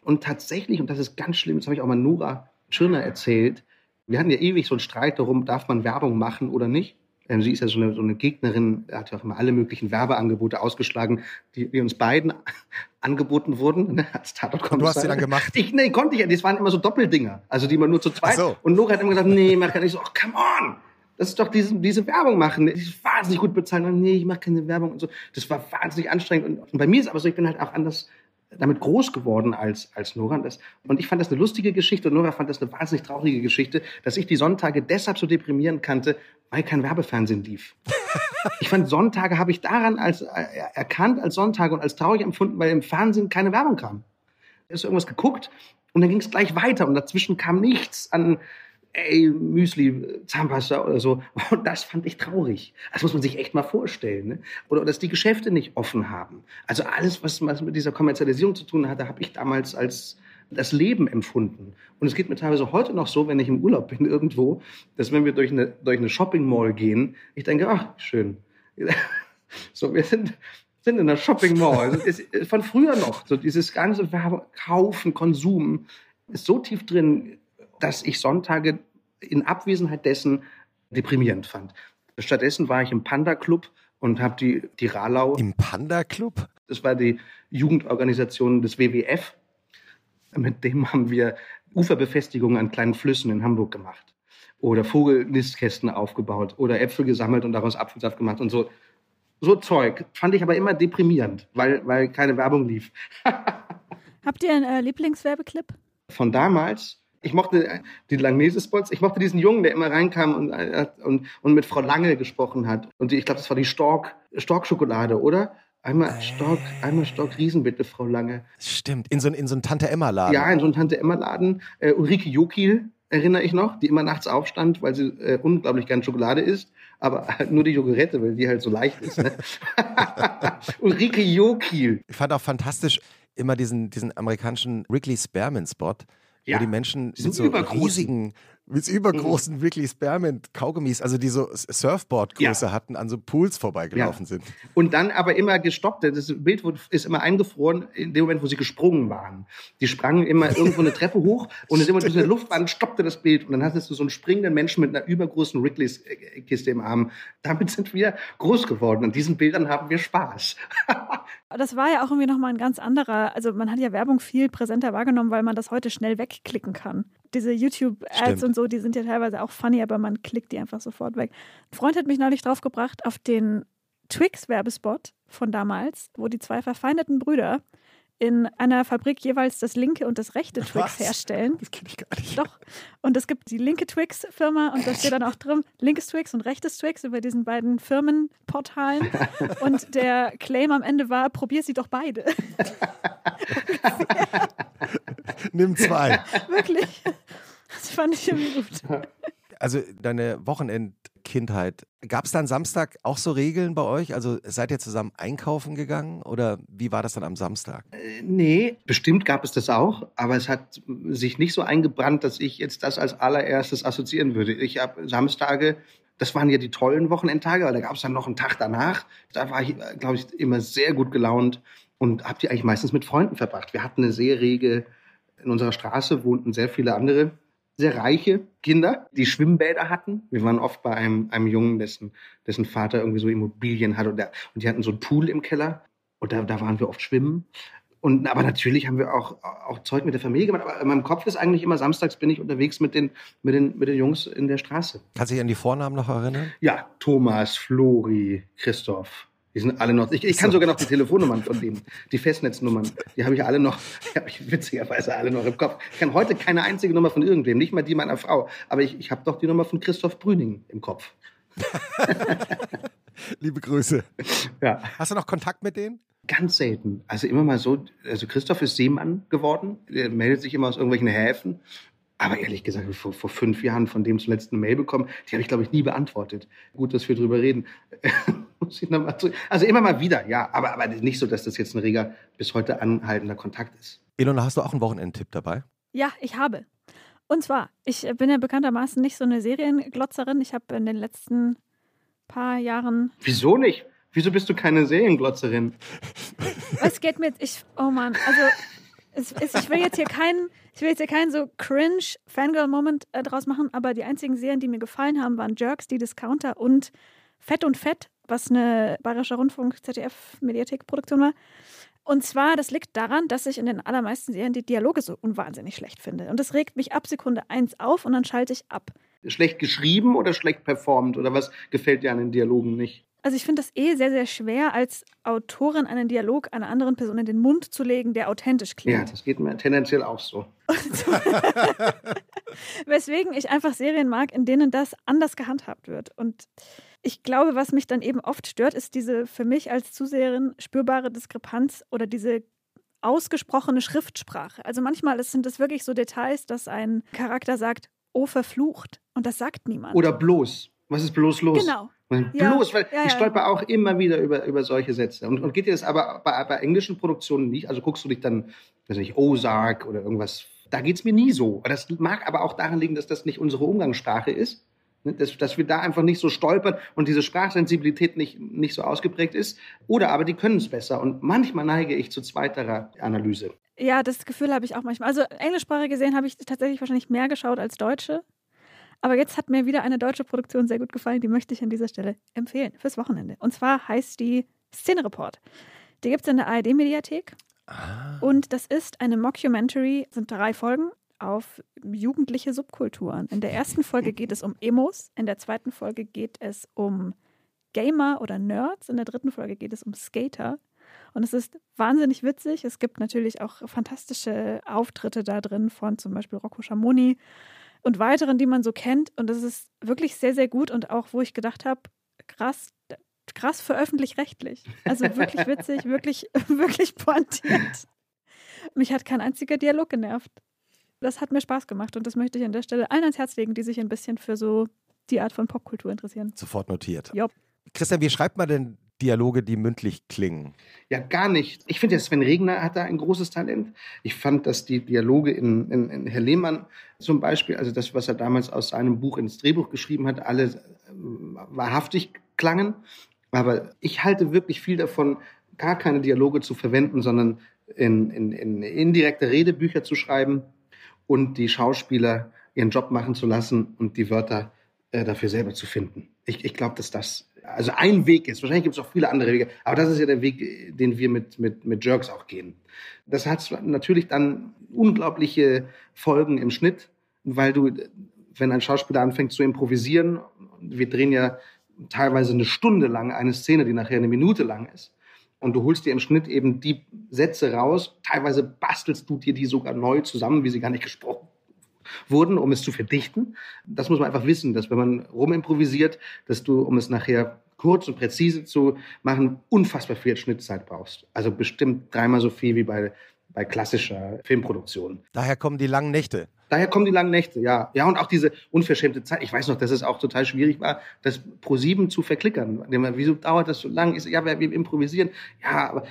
Und tatsächlich, und das ist ganz schlimm, das habe ich auch mal Nora Tschirner erzählt, wir hatten ja ewig so einen Streit darum, darf man Werbung machen oder nicht. Ähm, Sie ist ja so eine, so eine Gegnerin, hat ja auch immer alle möglichen Werbeangebote ausgeschlagen, die, die uns beiden (laughs) angeboten wurden, ne, als Tatort Und du hast sie dann gemacht? Ich, nee, konnte ich ja. Das waren immer so Doppeldinger, also die man nur zu zweit. So. Und Nora hat immer gesagt, nee, mach gar nicht so. Oh, come on! Das ist doch diese, diese Werbung machen. Die ist wahnsinnig gut bezahlt. Und nee, ich mache keine Werbung und so. Das war wahnsinnig anstrengend. Und, und bei mir ist aber so, ich bin halt auch anders damit groß geworden als, als Nora. Und, ich fand das eine lustige Geschichte und Nora fand das eine wahnsinnig traurige Geschichte, dass ich die Sonntage deshalb so deprimierend kannte, weil kein Werbefernsehen lief. (laughs) Ich fand Sonntage habe ich daran als äh, erkannt als Sonntage und als traurig empfunden, weil im Fernsehen keine Werbung kam. Da ist irgendwas geguckt und dann ging es gleich weiter und dazwischen kam nichts an ey, Müsli, Zahnpasta oder so. (laughs) Und das fand ich traurig. Das muss man sich echt mal vorstellen. Ne? Oder dass die Geschäfte nicht offen haben. Also alles, was, was mit dieser Kommerzialisierung zu tun hatte, habe ich damals als das Leben empfunden. Und es geht mir teilweise heute noch so, wenn ich im Urlaub bin irgendwo, dass wenn wir durch eine, durch eine Shopping Mall gehen, ich denke, ach, schön. (laughs) So, wir sind, sind in einer Shopping Mall. Also von früher noch. So dieses ganze Kaufen, Konsum ist so tief drin, dass ich Sonntage in Abwesenheit dessen deprimierend fand. Stattdessen war ich im Panda Club und habe die, die Ralau, Im Panda Club? das war die Jugendorganisation des WWF, mit dem haben wir Uferbefestigungen an kleinen Flüssen in Hamburg gemacht. Oder Vogelnistkästen aufgebaut oder Äpfel gesammelt und daraus Apfelsaft gemacht und so. So Zeug. Fand ich aber immer deprimierend, weil, weil keine Werbung lief. (laughs) Habt ihr einen äh, Lieblingswerbeclip? Von damals, ich mochte äh, die Langnese-Spots, ich mochte diesen Jungen, der immer reinkam und, äh, und, und mit Frau Lange gesprochen hat. Und die, ich glaube, das war die Stork, Stork-Schokolade, oder? Einmal Stork, einmal Stork Riesen bitte, Frau Lange. Stimmt, in so, in so einen Tante-Emma-Laden. Ja, in so einem Tante-Emma-Laden. Äh, Ulrike Jokil erinnere ich noch, die immer nachts aufstand, weil sie äh, unglaublich gern Schokolade isst, aber halt nur die Jogurette, weil die halt so leicht ist. Ne? (laughs) Ulrike Jokiel. Ich fand auch fantastisch immer diesen, diesen amerikanischen Wrigley Spearman-Spot, Ja, wo die Menschen diesen mit so riesigen, mit übergroßen Wrigley Spearmint Kaugummis, also die so Surfboard-Größe hatten, an so Pools vorbeigelaufen sind. Und dann aber immer gestoppt. Das Bild ist immer eingefroren in dem Moment, wo sie gesprungen waren. Die sprangen immer irgendwo eine Treppe hoch und in dem Moment, wo sie in der Luft waren, stoppte das Bild. Und dann hattest du so einen springenden Menschen mit einer übergroßen Wrigley's-Kiste im Arm. Damit sind wir groß geworden. An diesen Bildern haben wir Spaß. (laughs) Das war ja auch irgendwie nochmal ein ganz anderer, also man hat ja Werbung viel präsenter wahrgenommen, weil man das heute schnell wegklicken kann. Diese YouTube-Ads und so, die sind ja teilweise auch funny, aber man klickt die einfach sofort weg. Ein Freund hat mich neulich draufgebracht auf den Twix-Werbespot von damals, wo die zwei verfeindeten Brüder in einer Fabrik jeweils das linke und das rechte Twix Was? herstellen. Das kenne ich gar nicht. Doch. Und es gibt die linke Twix-Firma und da steht dann auch drin, linkes Twix und rechtes Twix über diesen beiden Firmenportalen. (laughs) Und der Claim am Ende war, probier sie doch beide. Nimm zwei. (laughs) Wirklich. Das fand ich irgendwie gut. (laughs) Also deine Wochenendkindheit, gab es dann Samstag auch so Regeln bei euch? Also seid ihr zusammen einkaufen gegangen oder wie war das dann am Samstag? Nee, bestimmt gab es das auch, aber es hat sich nicht so eingebrannt, dass ich jetzt das als allererstes assoziieren würde. Ich habe Samstage, das waren ja die tollen Wochenendtage, weil da gab es dann noch einen Tag danach. Da war ich, glaube ich, immer sehr gut gelaunt und habe die eigentlich meistens mit Freunden verbracht. Wir hatten eine sehr rege, in unserer Straße wohnten sehr viele andere sehr reiche Kinder, die Schwimmbäder hatten. Wir waren oft bei einem, einem Jungen, dessen, dessen Vater irgendwie so Immobilien hat und, der, und die hatten so einen Pool im Keller und da, da waren wir oft schwimmen. Und, aber natürlich haben wir auch, auch Zeug mit der Familie gemacht. Aber in meinem Kopf ist eigentlich immer samstags bin ich unterwegs mit den, mit den, mit den Jungs in der Straße. Kannst du dich an die Vornamen noch erinnern? Ja, Thomas, Flori, Christoph. Die sind alle noch. Ich, ich kann So. sogar noch die Telefonnummern von denen, die Festnetznummern. Die habe ich alle noch, (laughs) die habe ich witzigerweise alle noch im Kopf. Ich kann heute keine einzige Nummer von irgendwem, nicht mal die meiner Frau. Aber ich, ich habe doch die Nummer von Christoph Brüning im Kopf. (laughs) Liebe Grüße. Ja. Hast du noch Kontakt mit denen? Ganz selten. Also immer mal so, also Christoph ist Seemann geworden. Er meldet sich immer aus irgendwelchen Häfen. Aber ehrlich gesagt, vor, vor fünf Jahren von dem zuletzt eine Mail bekommen, die habe ich, glaube ich, nie beantwortet. Gut, dass wir drüber reden. Muss ich noch mal zurück- also immer mal wieder, ja. Aber, aber nicht so, dass das jetzt ein reger, bis heute anhaltender Kontakt ist. Ilona, hast du auch einen Wochenendtipp dabei? Ja, ich habe. Und zwar, ich bin ja bekanntermaßen nicht so eine Serienglotzerin. Ich habe in den letzten paar Jahren Wieso nicht? Wieso bist du keine Serienglotzerin? (laughs) Es geht mir, ich, oh Mann, also es, es, ich will jetzt hier keinen, ich will jetzt hier keinen so cringe Fangirl-Moment äh, draus machen, aber die einzigen Serien, die mir gefallen haben, waren Jerks, die Discounter und Fett und Fett, was eine Bayerischer Rundfunk ZDF-Mediathek-Produktion war. Und zwar, das liegt daran, dass ich in den allermeisten Serien die Dialoge so unwahnsinnig schlecht finde. Und das regt mich ab Sekunde eins auf und dann schalte ich ab. Schlecht geschrieben oder schlecht performt? Oder was gefällt dir an den Dialogen nicht? Also ich finde das eh sehr, sehr schwer, als Autorin einen Dialog einer anderen Person in den Mund zu legen, der authentisch Ja, klingt. das geht mir tendenziell auch so. (laughs) Weswegen ich einfach Serien mag, in denen das anders gehandhabt wird. Und ich glaube, was mich dann eben oft stört, ist diese für mich als Zuseherin spürbare Diskrepanz oder diese ausgesprochene Schriftsprache. Also manchmal sind es wirklich so Details, dass ein Charakter sagt, oh verflucht. Und das sagt niemand. Oder bloß. Was ist bloß los? Genau. Ja, Bloß, weil ja, ich stolper auch immer wieder über, über solche Sätze. Und, und geht dir das aber bei, bei englischen Produktionen nicht? Also guckst du dich dann, weiß nicht, Ozark oder irgendwas. Da geht's mir nie so. Das mag aber auch daran liegen, dass das nicht unsere Umgangssprache ist. Ne, Dass, dass wir da einfach nicht so stolpern und diese Sprachsensibilität nicht, nicht so ausgeprägt ist. Oder aber die können es besser. Und manchmal neige ich zu zweiterer Analyse. Ja, das Gefühl habe ich auch manchmal. Also englischsprachig gesehen habe ich tatsächlich wahrscheinlich mehr geschaut als deutsche. Aber jetzt hat mir wieder eine deutsche Produktion sehr gut gefallen, die möchte ich an dieser Stelle empfehlen fürs Wochenende. Und zwar heißt die Szenereport. Die gibt es in der ARD-Mediathek. Und das ist eine Mockumentary, sind drei Folgen auf jugendliche Subkulturen. In der ersten Folge geht es um Emos, in der zweiten Folge geht es um Gamer oder Nerds, in der dritten Folge geht es um Skater. Und es ist wahnsinnig witzig. Es gibt natürlich auch fantastische Auftritte da drin von zum Beispiel Rocco Schamoni und weiteren, die man so kennt. Und es ist wirklich sehr, sehr gut und auch, wo ich gedacht habe, krass, krass für öffentlich-rechtlich. Also wirklich witzig, wirklich, (laughs) wirklich pointiert. Mich hat kein einziger Dialog genervt. Das hat mir Spaß gemacht und das möchte ich an der Stelle allen ans Herz legen, die sich ein bisschen für so die Art von Popkultur interessieren. Sofort notiert. Jopp. Christian, wie schreibt man denn Dialoge, die mündlich klingen? Ja, gar nicht. Ich finde, Sven Regner hat da ein großes Talent. Ich fand, dass die Dialoge in, in, in Herr Lehmann zum Beispiel, also das, was er damals aus seinem Buch ins Drehbuch geschrieben hat, alle äh, wahrhaftig klangen. Aber ich halte wirklich viel davon, gar keine Dialoge zu verwenden, sondern in, in, in indirekte Redebücher zu schreiben und die Schauspieler ihren Job machen zu lassen und die Wörter äh, dafür selber zu finden. Ich, ich glaube, dass das also ein Weg ist. Wahrscheinlich gibt es auch viele andere Wege, aber das ist ja der Weg, den wir mit, mit, mit Jerks auch gehen. Das hat natürlich dann unglaubliche Folgen im Schnitt, weil du, wenn ein Schauspieler anfängt zu improvisieren, wir drehen ja teilweise eine Stunde lang eine Szene, die nachher eine Minute lang ist, und du holst dir im Schnitt eben die Sätze raus, teilweise bastelst du dir die sogar neu zusammen, wie sie gar nicht gesprochen wurden, um es zu verdichten. Das muss man einfach wissen, dass wenn man rumimprovisiert, dass du, um es nachher kurz und präzise zu machen, unfassbar viel Schnittzeit brauchst. Also bestimmt dreimal so viel wie bei, bei klassischer Filmproduktion. Daher kommen die langen Nächte. Daher kommen die langen Nächte, ja. Ja, und auch diese unverschämte Zeit. Ich weiß noch, dass es auch total schwierig war, das pro sieben zu verklickern. Wieso dauert das so lang? Ja, wir, wir improvisieren. Ja, aber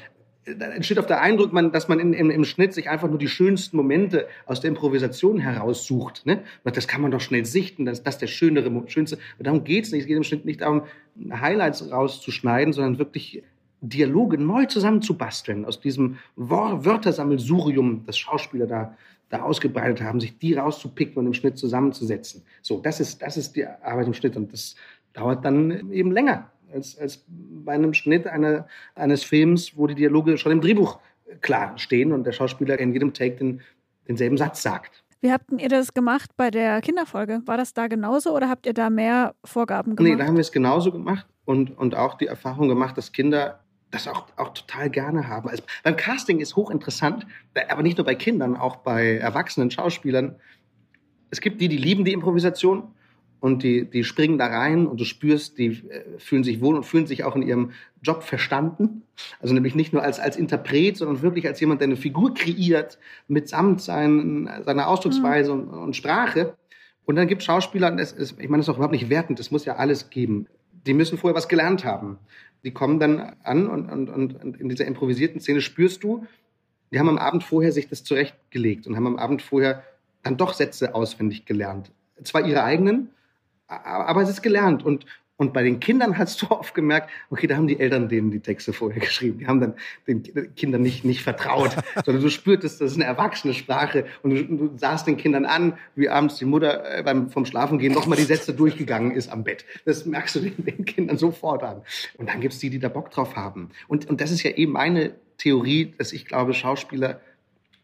da entsteht auf der Eindruck, man, dass man in, in, im Schnitt sich einfach nur die schönsten Momente aus der Improvisation heraussucht. Ne? Das kann man doch schnell sichten, das, das der schönere, schönste. Und darum geht's nicht. Es geht im Schnitt nicht darum, Highlights rauszuschneiden, sondern wirklich Dialoge neu zusammenzubasteln aus diesem Wörtersammelsurium, das Schauspieler da, da ausgebreitet haben, sich die rauszupicken und im Schnitt zusammenzusetzen. So, das ist, das ist die Arbeit im Schnitt und das dauert dann eben länger als, als bei einem Schnitt einer, eines Films, wo die Dialoge schon im Drehbuch klar stehen und der Schauspieler in jedem Take den, denselben Satz sagt. Wie habt ihr das gemacht bei der Kinderfolge? War das da genauso oder habt ihr da mehr Vorgaben gemacht? Nee, da haben wir es genauso gemacht und, und auch die Erfahrung gemacht, dass Kinder das auch, auch total gerne haben. Also beim Casting ist hochinteressant, aber nicht nur bei Kindern, auch bei erwachsenen Schauspielern. Es gibt die, die lieben die Improvisation und die, die springen da rein und du spürst, die äh, fühlen sich wohl und fühlen sich auch in ihrem Job verstanden. Also nämlich nicht nur als, als Interpret, sondern wirklich als jemand, der eine Figur kreiert, mitsamt sein, seiner Ausdrucksweise mhm. und, und, Sprache. Und dann gibt es Schauspieler, das ist, ich meine, das ist auch überhaupt nicht wertend, das muss ja alles geben. Die müssen vorher was gelernt haben. Die kommen dann an und, und, und, in dieser improvisierten Szene spürst du, die haben am Abend vorher sich das zurechtgelegt und haben am Abend vorher dann doch Sätze auswendig gelernt. Zwar ihre eigenen, aber es ist gelernt. Und, und bei den Kindern hast du (laughs) oft gemerkt, okay, da haben die Eltern denen die Texte vorher geschrieben. Die haben dann den Kindern nicht, nicht vertraut, (laughs) sondern du spürtest, das ist eine erwachsene Sprache. Und du, du sahst den Kindern an, wie abends die Mutter äh, beim, vom Schlafengehen nochmal die Sätze durchgegangen ist am Bett. Das merkst du den, den Kindern sofort an. Und dann gibt's die, die da Bock drauf haben. Und, und das ist ja eben meine Theorie, dass ich glaube, Schauspieler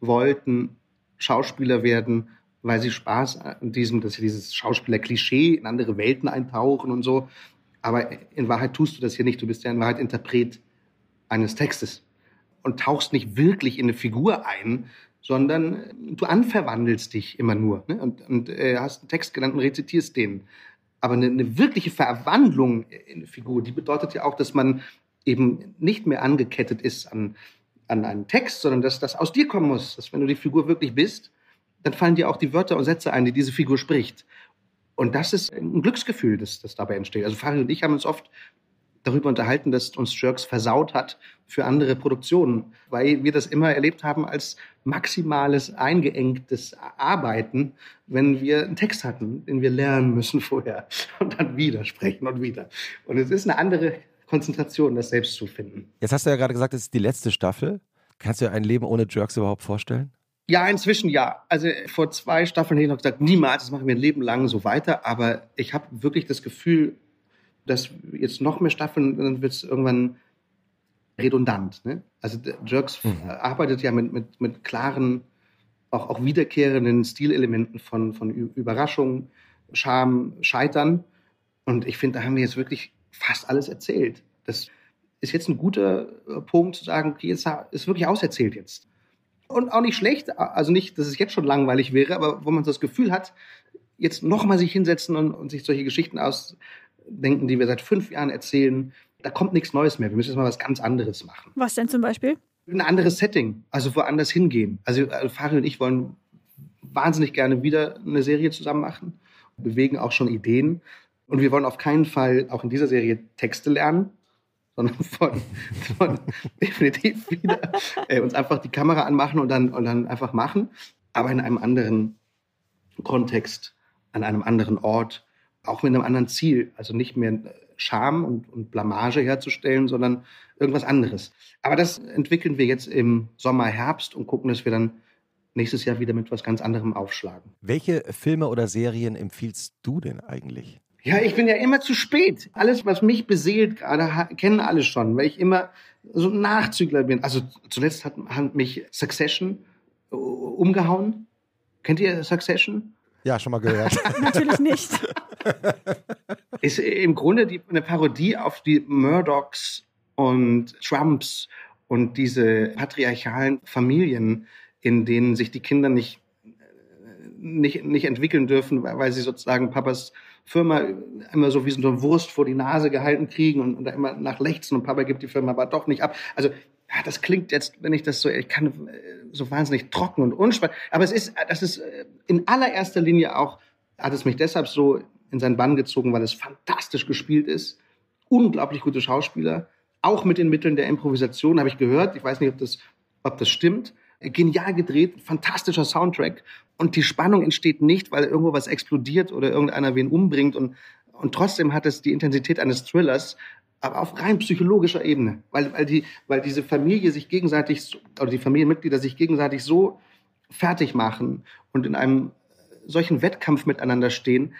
wollten Schauspieler werden, weil sie Spaß an diesem, dass sie dieses Schauspieler-Klischee in andere Welten eintauchen und so. Aber in Wahrheit tust du das hier nicht. Du bist ja in Wahrheit Interpret eines Textes und tauchst nicht wirklich in eine Figur ein, sondern du anverwandelst dich immer nur ne? und, und äh, hast einen Text genannt und rezitierst den. Aber eine, eine wirkliche Verwandlung in eine Figur, die bedeutet ja auch, dass man eben nicht mehr angekettet ist an, an einen Text, sondern dass das aus dir kommen muss. Dass wenn du die Figur wirklich bist, dann fallen dir auch die Wörter und Sätze ein, die diese Figur spricht. Und das ist ein Glücksgefühl, das, das dabei entsteht. Also Farid und ich haben uns oft darüber unterhalten, dass uns Jerks versaut hat für andere Produktionen, weil wir das immer erlebt haben als maximales eingeengtes Arbeiten, wenn wir einen Text hatten, den wir lernen müssen vorher (laughs) und dann wieder sprechen und wieder. Und es ist eine andere Konzentration, das selbst zu finden. Jetzt hast du ja gerade gesagt, es ist die letzte Staffel. Kannst du dir ein Leben ohne Jerks überhaupt vorstellen? Ja, inzwischen ja. Also vor zwei Staffeln hätte ich noch gesagt, niemals, das machen wir ein Leben lang so weiter. Aber ich habe wirklich das Gefühl, dass jetzt noch mehr Staffeln, dann wird es irgendwann redundant. Ne? Also Jerks mhm. arbeitet ja mit, mit, mit klaren, auch, auch wiederkehrenden Stilelementen von, von Überraschung, Scham, Scheitern. Und ich finde, da haben wir jetzt wirklich fast alles erzählt. Das ist jetzt ein guter äh, Punkt zu sagen, okay, jetzt ist wirklich auserzählt jetzt und auch nicht schlecht, also nicht, dass es jetzt schon langweilig wäre, aber wo man so das Gefühl hat, jetzt nochmal sich hinsetzen und, und, sich solche Geschichten ausdenken, die wir seit fünf Jahren erzählen, da kommt nichts Neues mehr. Wir müssen jetzt mal was ganz anderes machen. Was denn zum Beispiel? Ein anderes Setting, also woanders hingehen. Also, also Farid und ich wollen wahnsinnig gerne wieder eine Serie zusammen machen, bewegen auch schon Ideen. Und wir wollen auf keinen Fall auch in dieser Serie Texte lernen, sondern von, von definitiv wieder äh, uns einfach die Kamera anmachen und dann, und dann einfach machen, aber in einem anderen Kontext, an einem anderen Ort, auch mit einem anderen Ziel. Also nicht mehr Scham und, und Blamage herzustellen, sondern irgendwas anderes. Aber das entwickeln wir jetzt im Sommer, Herbst und gucken, dass wir dann nächstes Jahr wieder mit was ganz anderem aufschlagen. Welche Filme oder Serien empfiehlst du denn eigentlich? Ja, ich bin ja immer zu spät. Alles, was mich beseelt gerade, kennen alle schon, weil ich immer so ein Nachzügler bin. Also zuletzt hat, hat mich Succession äh, umgehauen. Kennt ihr Succession? Ja, schon mal gehört. (laughs) (laughs) Natürlich nicht. Ist im Grunde die, eine Parodie auf die Murdochs und Trumps und diese patriarchalen Familien, in denen sich die Kinder nicht, nicht, nicht entwickeln dürfen, weil sie sozusagen Papas Firma immer so wie so eine Wurst vor die Nase gehalten kriegen und, und da immer nach lechzen und Papa gibt die Firma aber doch nicht ab. Also ja, das klingt jetzt, wenn ich das so, ich kann äh, so wahnsinnig trocken und unspannend, aber es ist, das ist äh, in allererster Linie auch, hat es mich deshalb so in seinen Bann gezogen, weil es fantastisch gespielt ist, unglaublich gute Schauspieler, auch mit den Mitteln der Improvisation, habe ich gehört, ich weiß nicht, ob das, ob das stimmt, genial gedreht, fantastischer Soundtrack. Und die Spannung entsteht nicht, weil irgendwo was explodiert oder irgendeiner wen umbringt. Und, und trotzdem hat es die Intensität eines Thrillers, aber auf rein psychologischer Ebene, weil, weil, die, weil diese Familie sich gegenseitig, oder die Familienmitglieder sich gegenseitig so fertig machen und in einem solchen Wettkampf miteinander stehen,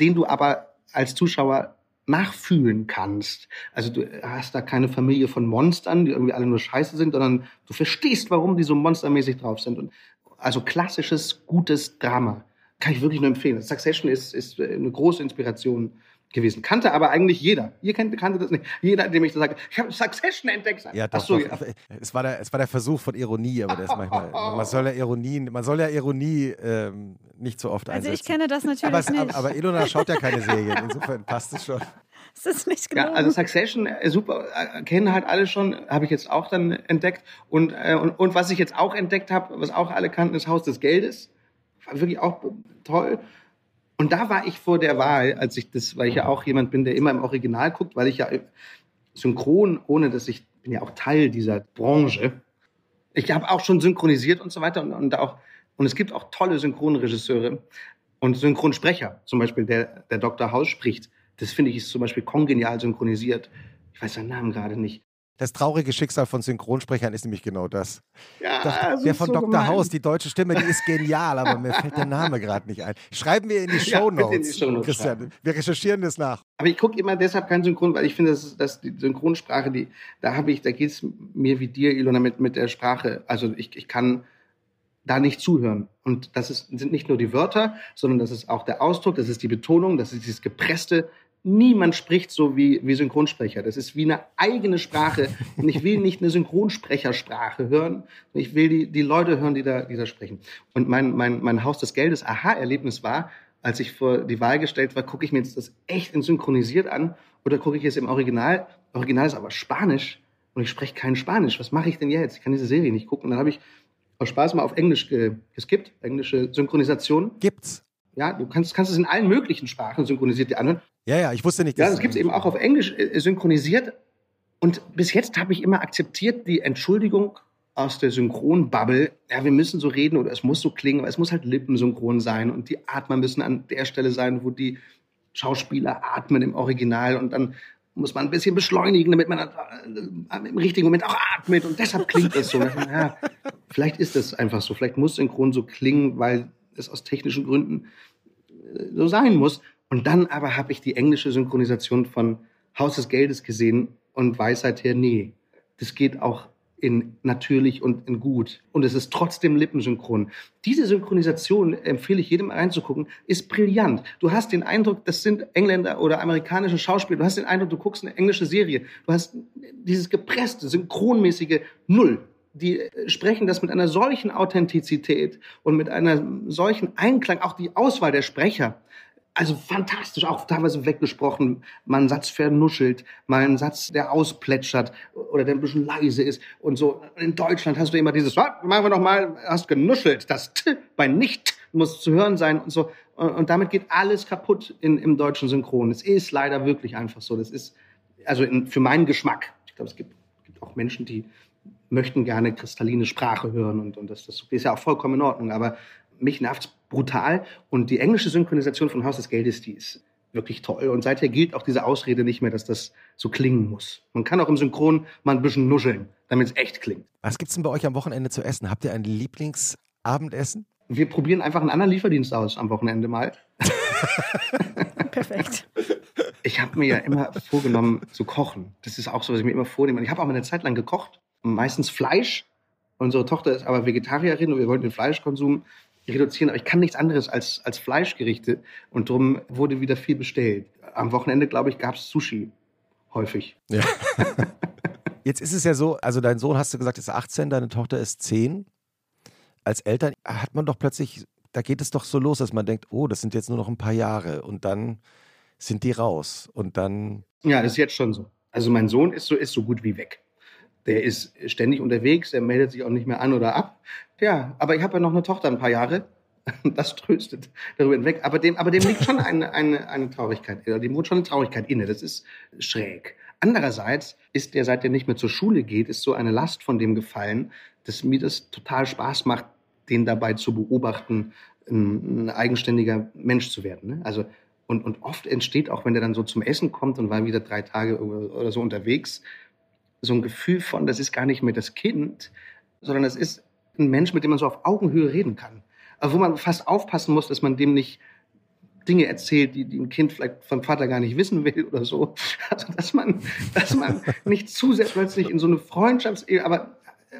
den du aber als Zuschauer nachfühlen kannst. Also du hast da keine Familie von Monstern, die irgendwie alle nur scheiße sind, sondern du verstehst, warum die so monstermäßig drauf sind. Und also klassisches, gutes Drama. Kann ich wirklich nur empfehlen. Succession ist, ist eine große Inspiration gewesen. Kannte aber eigentlich jeder. Ihr kennt, kannte das nicht. Jeder, dem ich das sage, ich habe Succession entdeckt. Ja, doch, so, doch. Ja. Es, war der, es war der Versuch von Ironie, aber das manchmal, (laughs) man soll ja Ironie, man soll ja Ironie ähm, nicht so oft einsetzen. Also ich kenne das natürlich aber, nicht. Aber, aber Ilona schaut ja keine Serien, insofern passt es schon. (laughs) Es ist nicht genug. Ja, also Succession, äh, super, äh, kennen halt alle schon, habe ich jetzt auch dann entdeckt. Und, äh, und, und was ich jetzt auch entdeckt habe, was auch alle kannten, ist Haus des Geldes. War wirklich auch toll. Und da war ich vor der Wahl, als ich das, weil ich ja auch jemand bin, der immer im Original guckt, weil ich ja synchron, ohne dass ich bin ja auch Teil dieser Branche. Ich habe auch schon synchronisiert und so weiter und, und auch und es gibt auch tolle Synchronregisseure und Synchronsprecher, zum Beispiel der der Dr. House spricht. Das finde ich ist zum Beispiel kongenial synchronisiert. Ich weiß seinen Namen gerade nicht. Das traurige Schicksal von Synchronsprechern ist nämlich genau das. Ja, das der von so Dr. Gemein. House, die deutsche Stimme, die ist genial, aber mir fällt der Name gerade nicht ein. Schreiben wir in die (laughs) Show Notes, ja, Christian. Schreiben. Wir recherchieren das nach. Aber ich gucke immer deshalb kein Synchron, weil ich finde, dass, dass die Synchronsprache, die, da habe ich, da geht es mir wie dir, Ilona, mit, mit der Sprache. Also ich, ich kann da nicht zuhören. Und das ist, sind nicht nur die Wörter, sondern das ist auch der Ausdruck, das ist die Betonung, das ist dieses gepresste, niemand spricht so wie, wie Synchronsprecher. Das ist wie eine eigene Sprache. Und ich will nicht eine Synchronsprechersprache hören. Ich will die, die Leute hören, die da, die da sprechen. Und mein, mein, mein Haus des Geldes Aha-Erlebnis war, als ich vor die Wahl gestellt war, gucke ich mir jetzt das echt in synchronisiert an oder gucke ich es im Original. Original ist aber Spanisch und ich spreche kein Spanisch. Was mache ich denn jetzt? Ich kann diese Serie nicht gucken. Und dann habe ich aus Spaß mal auf Englisch geskippt, englische Synchronisation. Gibt's. Ja, du kannst, kannst es in allen möglichen Sprachen synchronisiert dir anhören. Ja, ja, ich wusste nicht. Ja, das gibt es eben auch auf Englisch äh, synchronisiert. Und bis jetzt habe ich immer akzeptiert die Entschuldigung aus der Synchronbubble. Ja, wir müssen so reden oder es muss so klingen, aber es muss halt lippensynchron sein und die Atmer müssen an der Stelle sein, wo die Schauspieler atmen im Original und dann muss man ein bisschen beschleunigen, damit man äh, im richtigen Moment auch atmet und deshalb klingt es so. (laughs) Ja, vielleicht ist es einfach so. Vielleicht muss Synchron so klingen, weil es aus technischen Gründen äh, so sein muss. Und dann aber habe ich die englische Synchronisation von Haus des Geldes gesehen und weiß seither, nee, das geht auch in natürlich und in gut. Und es ist trotzdem lippensynchron. Diese Synchronisation empfehle ich jedem reinzugucken, ist brillant. Du hast den Eindruck, das sind Engländer oder amerikanische Schauspieler. Du hast den Eindruck, du guckst eine englische Serie. Du hast dieses gepresste, synchronmäßige Null. Die sprechen das mit einer solchen Authentizität und mit einer solchen Einklang, auch die Auswahl der Sprecher also fantastisch, auch teilweise weggesprochen, mal ein Satz vernuschelt, mal ein Satz, der ausplätschert oder der ein bisschen leise ist und so. In Deutschland hast du immer dieses, ah, machen wir noch mal, hast genuschelt, das T bei nicht muss zu hören sein und so. Und, und damit geht alles kaputt in, im deutschen Synchron. Es ist leider wirklich einfach so. Das ist, also in, für meinen Geschmack. Ich glaube, es gibt, gibt auch Menschen, die möchten gerne kristalline Sprache hören und, und das, das ist ja auch vollkommen in Ordnung. Aber mich nervt brutal. Und die englische Synchronisation von Haus des Geldes, die ist wirklich toll. Und seither gilt auch diese Ausrede nicht mehr, dass das so klingen muss. Man kann auch im Synchron mal ein bisschen nuscheln, damit es echt klingt. Was gibt's denn bei euch am Wochenende zu essen? Habt ihr ein Lieblingsabendessen? Wir probieren einfach einen anderen Lieferdienst aus am Wochenende mal. (laughs) Perfekt. Ich habe mir ja immer vorgenommen zu kochen. Das ist auch so, was ich mir immer vornehme. Ich habe auch mal eine Zeit lang gekocht, meistens Fleisch. Unsere Tochter ist aber Vegetarierin und wir wollten den Fleischkonsum reduzieren. Aber ich kann nichts anderes als, als Fleischgerichte und darum wurde wieder viel bestellt. Am Wochenende, glaube ich, gab es Sushi häufig. Ja. (laughs) Jetzt ist es ja so, also dein Sohn hast du gesagt, ist 18, deine Tochter ist 10. Als Eltern hat man doch plötzlich, da geht es doch so los, dass man denkt, oh, das sind jetzt nur noch ein paar Jahre und dann sind die raus und dann. Ja, das ist jetzt schon so. Also mein Sohn ist so, ist so gut wie weg. Der ist ständig unterwegs, der meldet sich auch nicht mehr an oder ab. Ja, aber ich habe ja noch eine Tochter ein paar Jahre. (laughs) Das tröstet darüber hinweg. Aber dem, aber dem liegt schon eine, eine, eine Traurigkeit, dem wohnt schon eine Traurigkeit inne. Das ist schräg. Andererseits ist der, seit er nicht mehr zur Schule geht, ist so eine Last von dem gefallen, dass mir das total Spaß macht, den dabei zu beobachten, ein, ein eigenständiger Mensch zu werden. Ne? Also und, und oft entsteht auch, wenn der dann so zum Essen kommt und war wieder drei Tage oder so unterwegs, so ein Gefühl von, das ist gar nicht mehr das Kind, sondern es ist ein Mensch, mit dem man so auf Augenhöhe reden kann. Aber wo man fast aufpassen muss, dass man dem nicht Dinge erzählt, die, die ein Kind vielleicht vom Vater gar nicht wissen will oder so. (laughs) Also, dass man, dass man nicht zu sehr plötzlich in so eine Freundschaftsehe, aber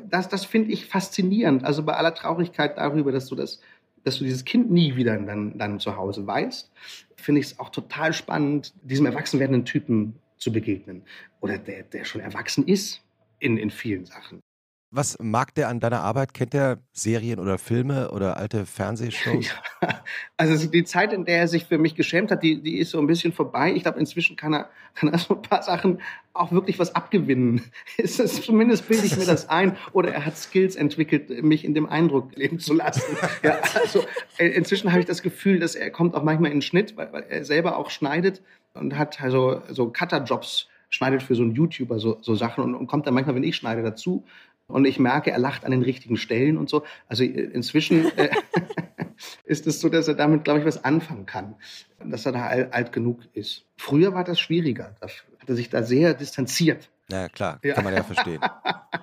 das, das finde ich faszinierend. Also bei aller Traurigkeit darüber, dass du das, dass du dieses Kind nie wieder in deinem, deinem Zuhause weißt, finde ich es auch total spannend, diesem erwachsen werdenden Typen zu begegnen. Oder der, der schon erwachsen ist in, in vielen Sachen. Was mag der an deiner Arbeit? Kennt er Serien oder Filme oder alte (laughs) Fernsehshows? Ja, also die Zeit, in der er sich für mich geschämt hat, die, die ist so ein bisschen vorbei. Ich glaube, inzwischen kann er, kann er so ein paar Sachen auch wirklich was abgewinnen. (laughs) Ist das, zumindest bilde ich mir das ein. Oder er hat Skills entwickelt, mich in dem Eindruck leben zu lassen. (laughs) Ja, also äh, inzwischen habe ich das Gefühl, dass er kommt auch manchmal in den Schnitt, weil, weil er selber auch schneidet und hat also so Cutter-Jobs schneidet für so einen YouTuber so, so Sachen und, und kommt dann manchmal, wenn ich schneide, dazu und ich merke, er lacht an den richtigen Stellen und so. Also äh, inzwischen äh, (laughs) ist es so, dass er damit, glaube ich, was anfangen kann. Dass er da alt, genug ist. Früher war das schwieriger. Da hat er sich da sehr distanziert. Ja, klar, ja. kann man ja verstehen.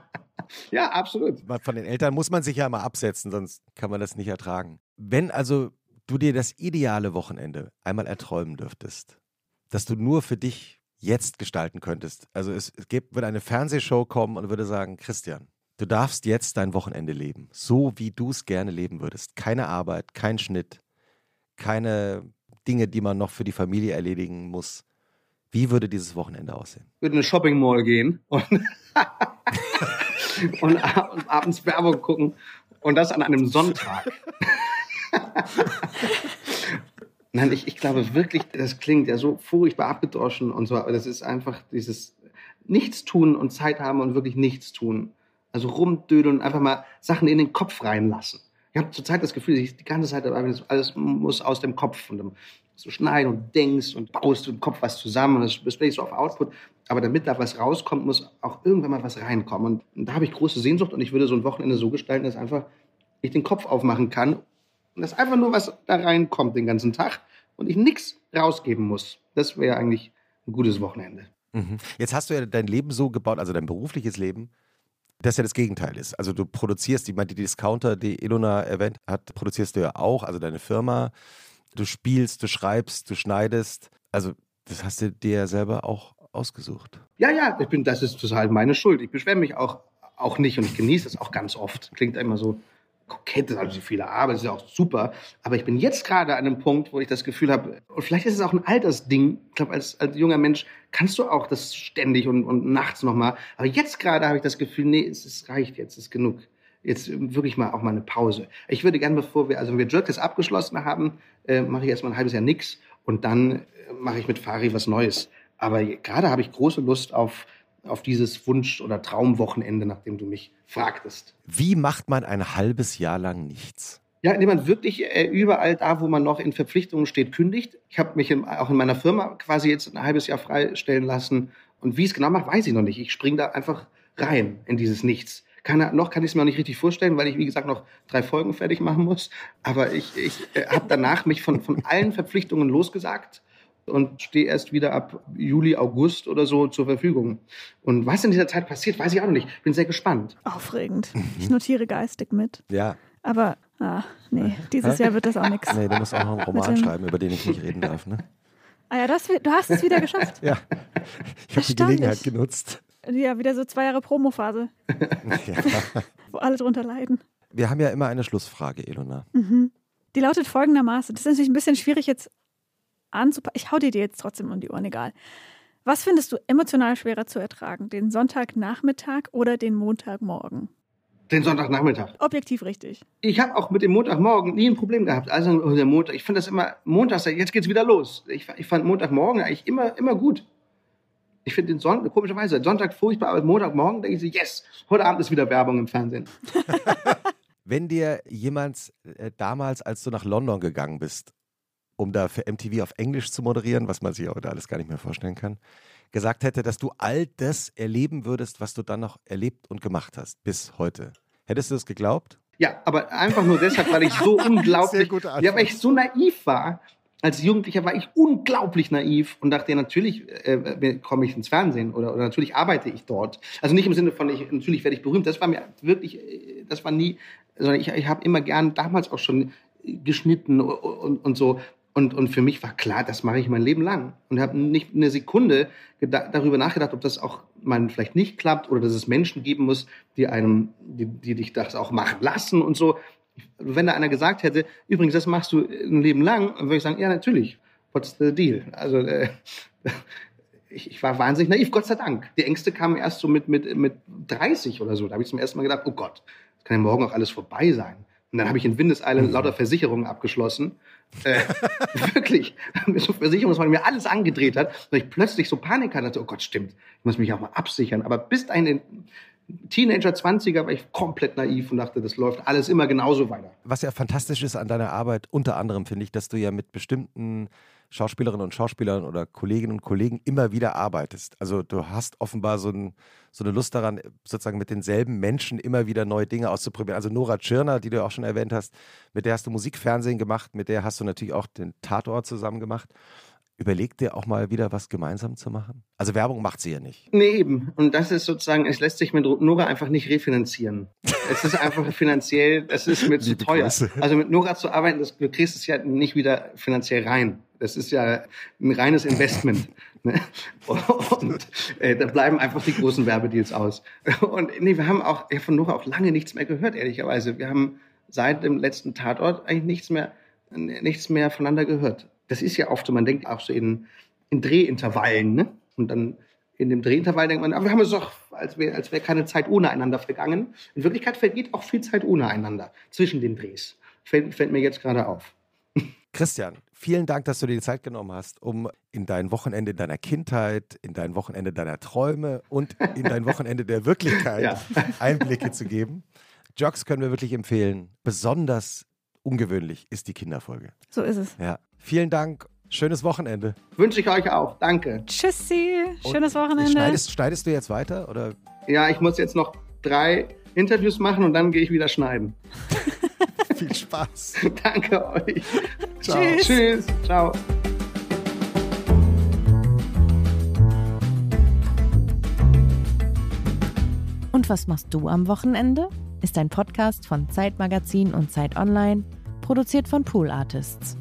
(laughs) ja, absolut. Von den Eltern muss man sich ja mal absetzen, sonst kann man das nicht ertragen. Wenn also du dir das ideale Wochenende einmal erträumen dürftest, dass du nur für dich jetzt gestalten könntest. Also es, es gibt, würde eine Fernsehshow kommen und würde sagen, Christian, Du darfst jetzt dein Wochenende leben, so wie du es gerne leben würdest. Keine Arbeit, kein Schnitt, keine Dinge, die man noch für die Familie erledigen muss. Wie würde dieses Wochenende aussehen? Ich würde in eine Shopping Mall gehen und, (laughs) und, abends Werbung gucken und das an einem Sonntag. (laughs) Nein, ich, ich glaube wirklich, das klingt ja so furchtbar abgedroschen und so, aber das ist einfach dieses Nichtstun und Zeit haben und wirklich nichts tun. Also rumdödeln und einfach mal Sachen in den Kopf reinlassen. Ich habe zurzeit das Gefühl, ich die ganze Zeit alles muss aus dem Kopf und dann so schneiden und denkst und baust im Kopf was zusammen und das bist so auf Output. Aber damit da was rauskommt, muss auch irgendwann mal was reinkommen. Und da habe ich große Sehnsucht und ich würde so ein Wochenende so gestalten, dass einfach ich den Kopf aufmachen kann und dass einfach nur was da reinkommt den ganzen Tag und ich nichts rausgeben muss. Das wäre eigentlich ein gutes Wochenende. Mhm. Jetzt hast du ja dein Leben so gebaut, also dein berufliches Leben, das ja das Gegenteil ist. Also du produzierst, ich meine, die Discounter, die Ilona erwähnt hat, produzierst du ja auch, also deine Firma. Du spielst, du schreibst, du schneidest. Also das hast du dir ja selber auch ausgesucht. Ja, ja, ich bin, das ist total meine Schuld. Ich beschwere mich auch, auch nicht und ich genieße es auch ganz oft. Klingt immer so kokett, das ist also viele Arbeit, ist ja auch super. Aber ich bin jetzt gerade an einem Punkt, wo ich das Gefühl habe, und vielleicht ist es auch ein Altersding. Ich glaube, als, als junger Mensch kannst du auch das ständig und, und nachts nochmal. Aber jetzt gerade habe ich das Gefühl, nee, es, es reicht jetzt, es ist genug. Jetzt wirklich mal auch mal eine Pause. Ich würde gerne, bevor wir, also wenn wir Jerkes abgeschlossen haben, äh, mache ich erstmal ein halbes Jahr nix und dann äh, mache ich mit Fari was Neues. Aber gerade habe ich große Lust auf auf dieses Wunsch- oder Traumwochenende, nachdem du mich fragtest. Wie macht man ein halbes Jahr lang nichts? Ja, indem man wirklich äh, überall da, wo man noch in Verpflichtungen steht, kündigt. Ich habe mich in, auch in meiner Firma quasi jetzt ein halbes Jahr freistellen lassen. Und wie es genau macht, weiß ich noch nicht. Ich springe da einfach rein in dieses Nichts. Keine, noch kann ich es mir noch nicht richtig vorstellen, weil ich, wie gesagt, noch drei Folgen fertig machen muss. Aber ich, ich äh, habe danach mich von, von allen Verpflichtungen losgesagt und stehe erst wieder ab Juli, August oder so zur Verfügung. Und was in dieser Zeit passiert, weiß ich auch noch nicht. Bin sehr gespannt. Aufregend. Ich notiere geistig mit. Ja. Aber, ah, nee, dieses Jahr wird das auch nichts. Nee, du musst auch noch einen Roman schreiben, über den ich nicht reden darf, ne? Ah ja, das, du hast es wieder geschafft. (laughs) ja. Ich habe die Gelegenheit genutzt. Ja, wieder so zwei Jahre Promophase. (laughs) ja. Wo alle drunter leiden. Wir haben ja immer eine Schlussfrage, Elona. Mhm. Die lautet folgendermaßen. Das ist natürlich ein bisschen schwierig jetzt anzupassen. Ich hau dir die jetzt trotzdem um die Ohren, egal. Was findest du emotional schwerer zu ertragen? Den Sonntagnachmittag oder den Montagmorgen? Den Sonntagnachmittag. Objektiv richtig. Ich habe auch mit dem Montagmorgen nie ein Problem gehabt. Also der Montag, ich fand das immer, montags, jetzt geht's wieder los. Ich, ich fand Montagmorgen eigentlich immer, immer gut. Ich finde den Sonntag, komischerweise, Sonntag furchtbar, aber Montagmorgen denke ich so, yes, heute Abend ist wieder Werbung im Fernsehen. (laughs) (laughs) Wenn dir jemand äh, damals, als du nach London gegangen bist, um da für MTV auf Englisch zu moderieren, was man sich heute alles gar nicht mehr vorstellen kann, gesagt hätte, dass du all das erleben würdest, was du dann noch erlebt und gemacht hast, bis heute. Hättest du das geglaubt? Ja, aber einfach nur deshalb, weil ich so (laughs) unglaublich, ja, weil ich so naiv war. Als Jugendlicher war ich unglaublich naiv und dachte, ja, natürlich äh, komme ich ins Fernsehen oder, oder natürlich arbeite ich dort. Also nicht im Sinne von, ich, natürlich werde ich berühmt. Das war mir wirklich, äh, das war nie, sondern ich, ich habe immer gern damals auch schon geschnitten und, und, und so. Und, und für mich war klar, das mache ich mein Leben lang. Und habe nicht eine Sekunde darüber nachgedacht, ob das auch mal vielleicht nicht klappt oder dass es Menschen geben muss, die einem, die, die dich das auch machen lassen und so. Wenn da einer gesagt hätte, übrigens, das machst du ein Leben lang, dann würde ich sagen, ja, natürlich. What's the deal? Also äh, (laughs) ich, ich war wahnsinnig naiv, Gott sei Dank. Die Ängste kamen erst so mit, mit, mit 30 oder so. Da habe ich zum ersten Mal gedacht, oh Gott, das kann ja morgen auch alles vorbei sein. Und dann habe ich in Windeseile lauter Versicherungen abgeschlossen. Äh, wirklich. So Versicherungen, weil mir alles angedreht hat. Und ich plötzlich so Panik hatte. Oh Gott, stimmt. Ich muss mich auch mal absichern. Aber bis dahin, Teenager 20er war ich komplett naiv und dachte, das läuft alles immer genauso weiter. Was ja fantastisch ist an deiner Arbeit, unter anderem finde ich, dass du ja mit bestimmten Schauspielerinnen und Schauspielern oder Kolleginnen und Kollegen immer wieder arbeitest. Also du hast offenbar so, ein, so, eine Lust daran, sozusagen mit denselben Menschen immer wieder neue Dinge auszuprobieren. Also Nora Tschirner, die du auch schon erwähnt hast, mit der hast du Musikfernsehen gemacht, mit der hast du natürlich auch den Tatort zusammen gemacht. Überlegt dir auch mal wieder was gemeinsam zu machen? Also Werbung macht sie ja nicht. Nee, eben. Und das ist sozusagen, es lässt sich mit Nora einfach nicht refinanzieren. es ist einfach (laughs) finanziell, das ist mir zu teuer. Grüße. Also mit Nora zu arbeiten, das, du kriegst es ja nicht wieder finanziell rein. Das ist ja ein reines Investment. Ne? Und äh, da bleiben einfach die großen Werbedeals aus. Und nee, wir haben auch ja, von Nora auch lange nichts mehr gehört, ehrlicherweise. Wir haben seit dem letzten Tatort eigentlich nichts mehr, nichts mehr voneinander gehört das ist ja oft so, man denkt auch so in, in Drehintervallen, ne? Und dann in dem Drehintervall denkt man, aber wir haben es doch, als wäre als wär keine Zeit ohne einander vergangen. In Wirklichkeit vergeht auch viel Zeit ohne einander zwischen den Drehs. Fällt, fällt mir jetzt gerade auf. Christian, vielen Dank, dass du dir die Zeit genommen hast, um in dein Wochenende deiner Kindheit, in dein Wochenende deiner Träume und in dein Wochenende der Wirklichkeit ja. Einblicke zu geben. Jogs können wir wirklich empfehlen. Besonders ungewöhnlich ist die Kinderfolge. So ist es. Ja. Vielen Dank. Schönes Wochenende. Wünsche ich euch auch. Danke. Tschüssi. Schönes Wochenende. Schneidest, schneidest du jetzt weiter? Oder? Ja, ich muss jetzt noch drei Interviews machen und dann gehe ich wieder schneiden. (laughs) (laughs) Viel Spaß. Danke euch. Ciao. Tschüss. Tschüss. Ciao. Und was machst du am Wochenende? Ist ein Podcast von Zeitmagazin und Zeit Online, produziert von Pool Artists.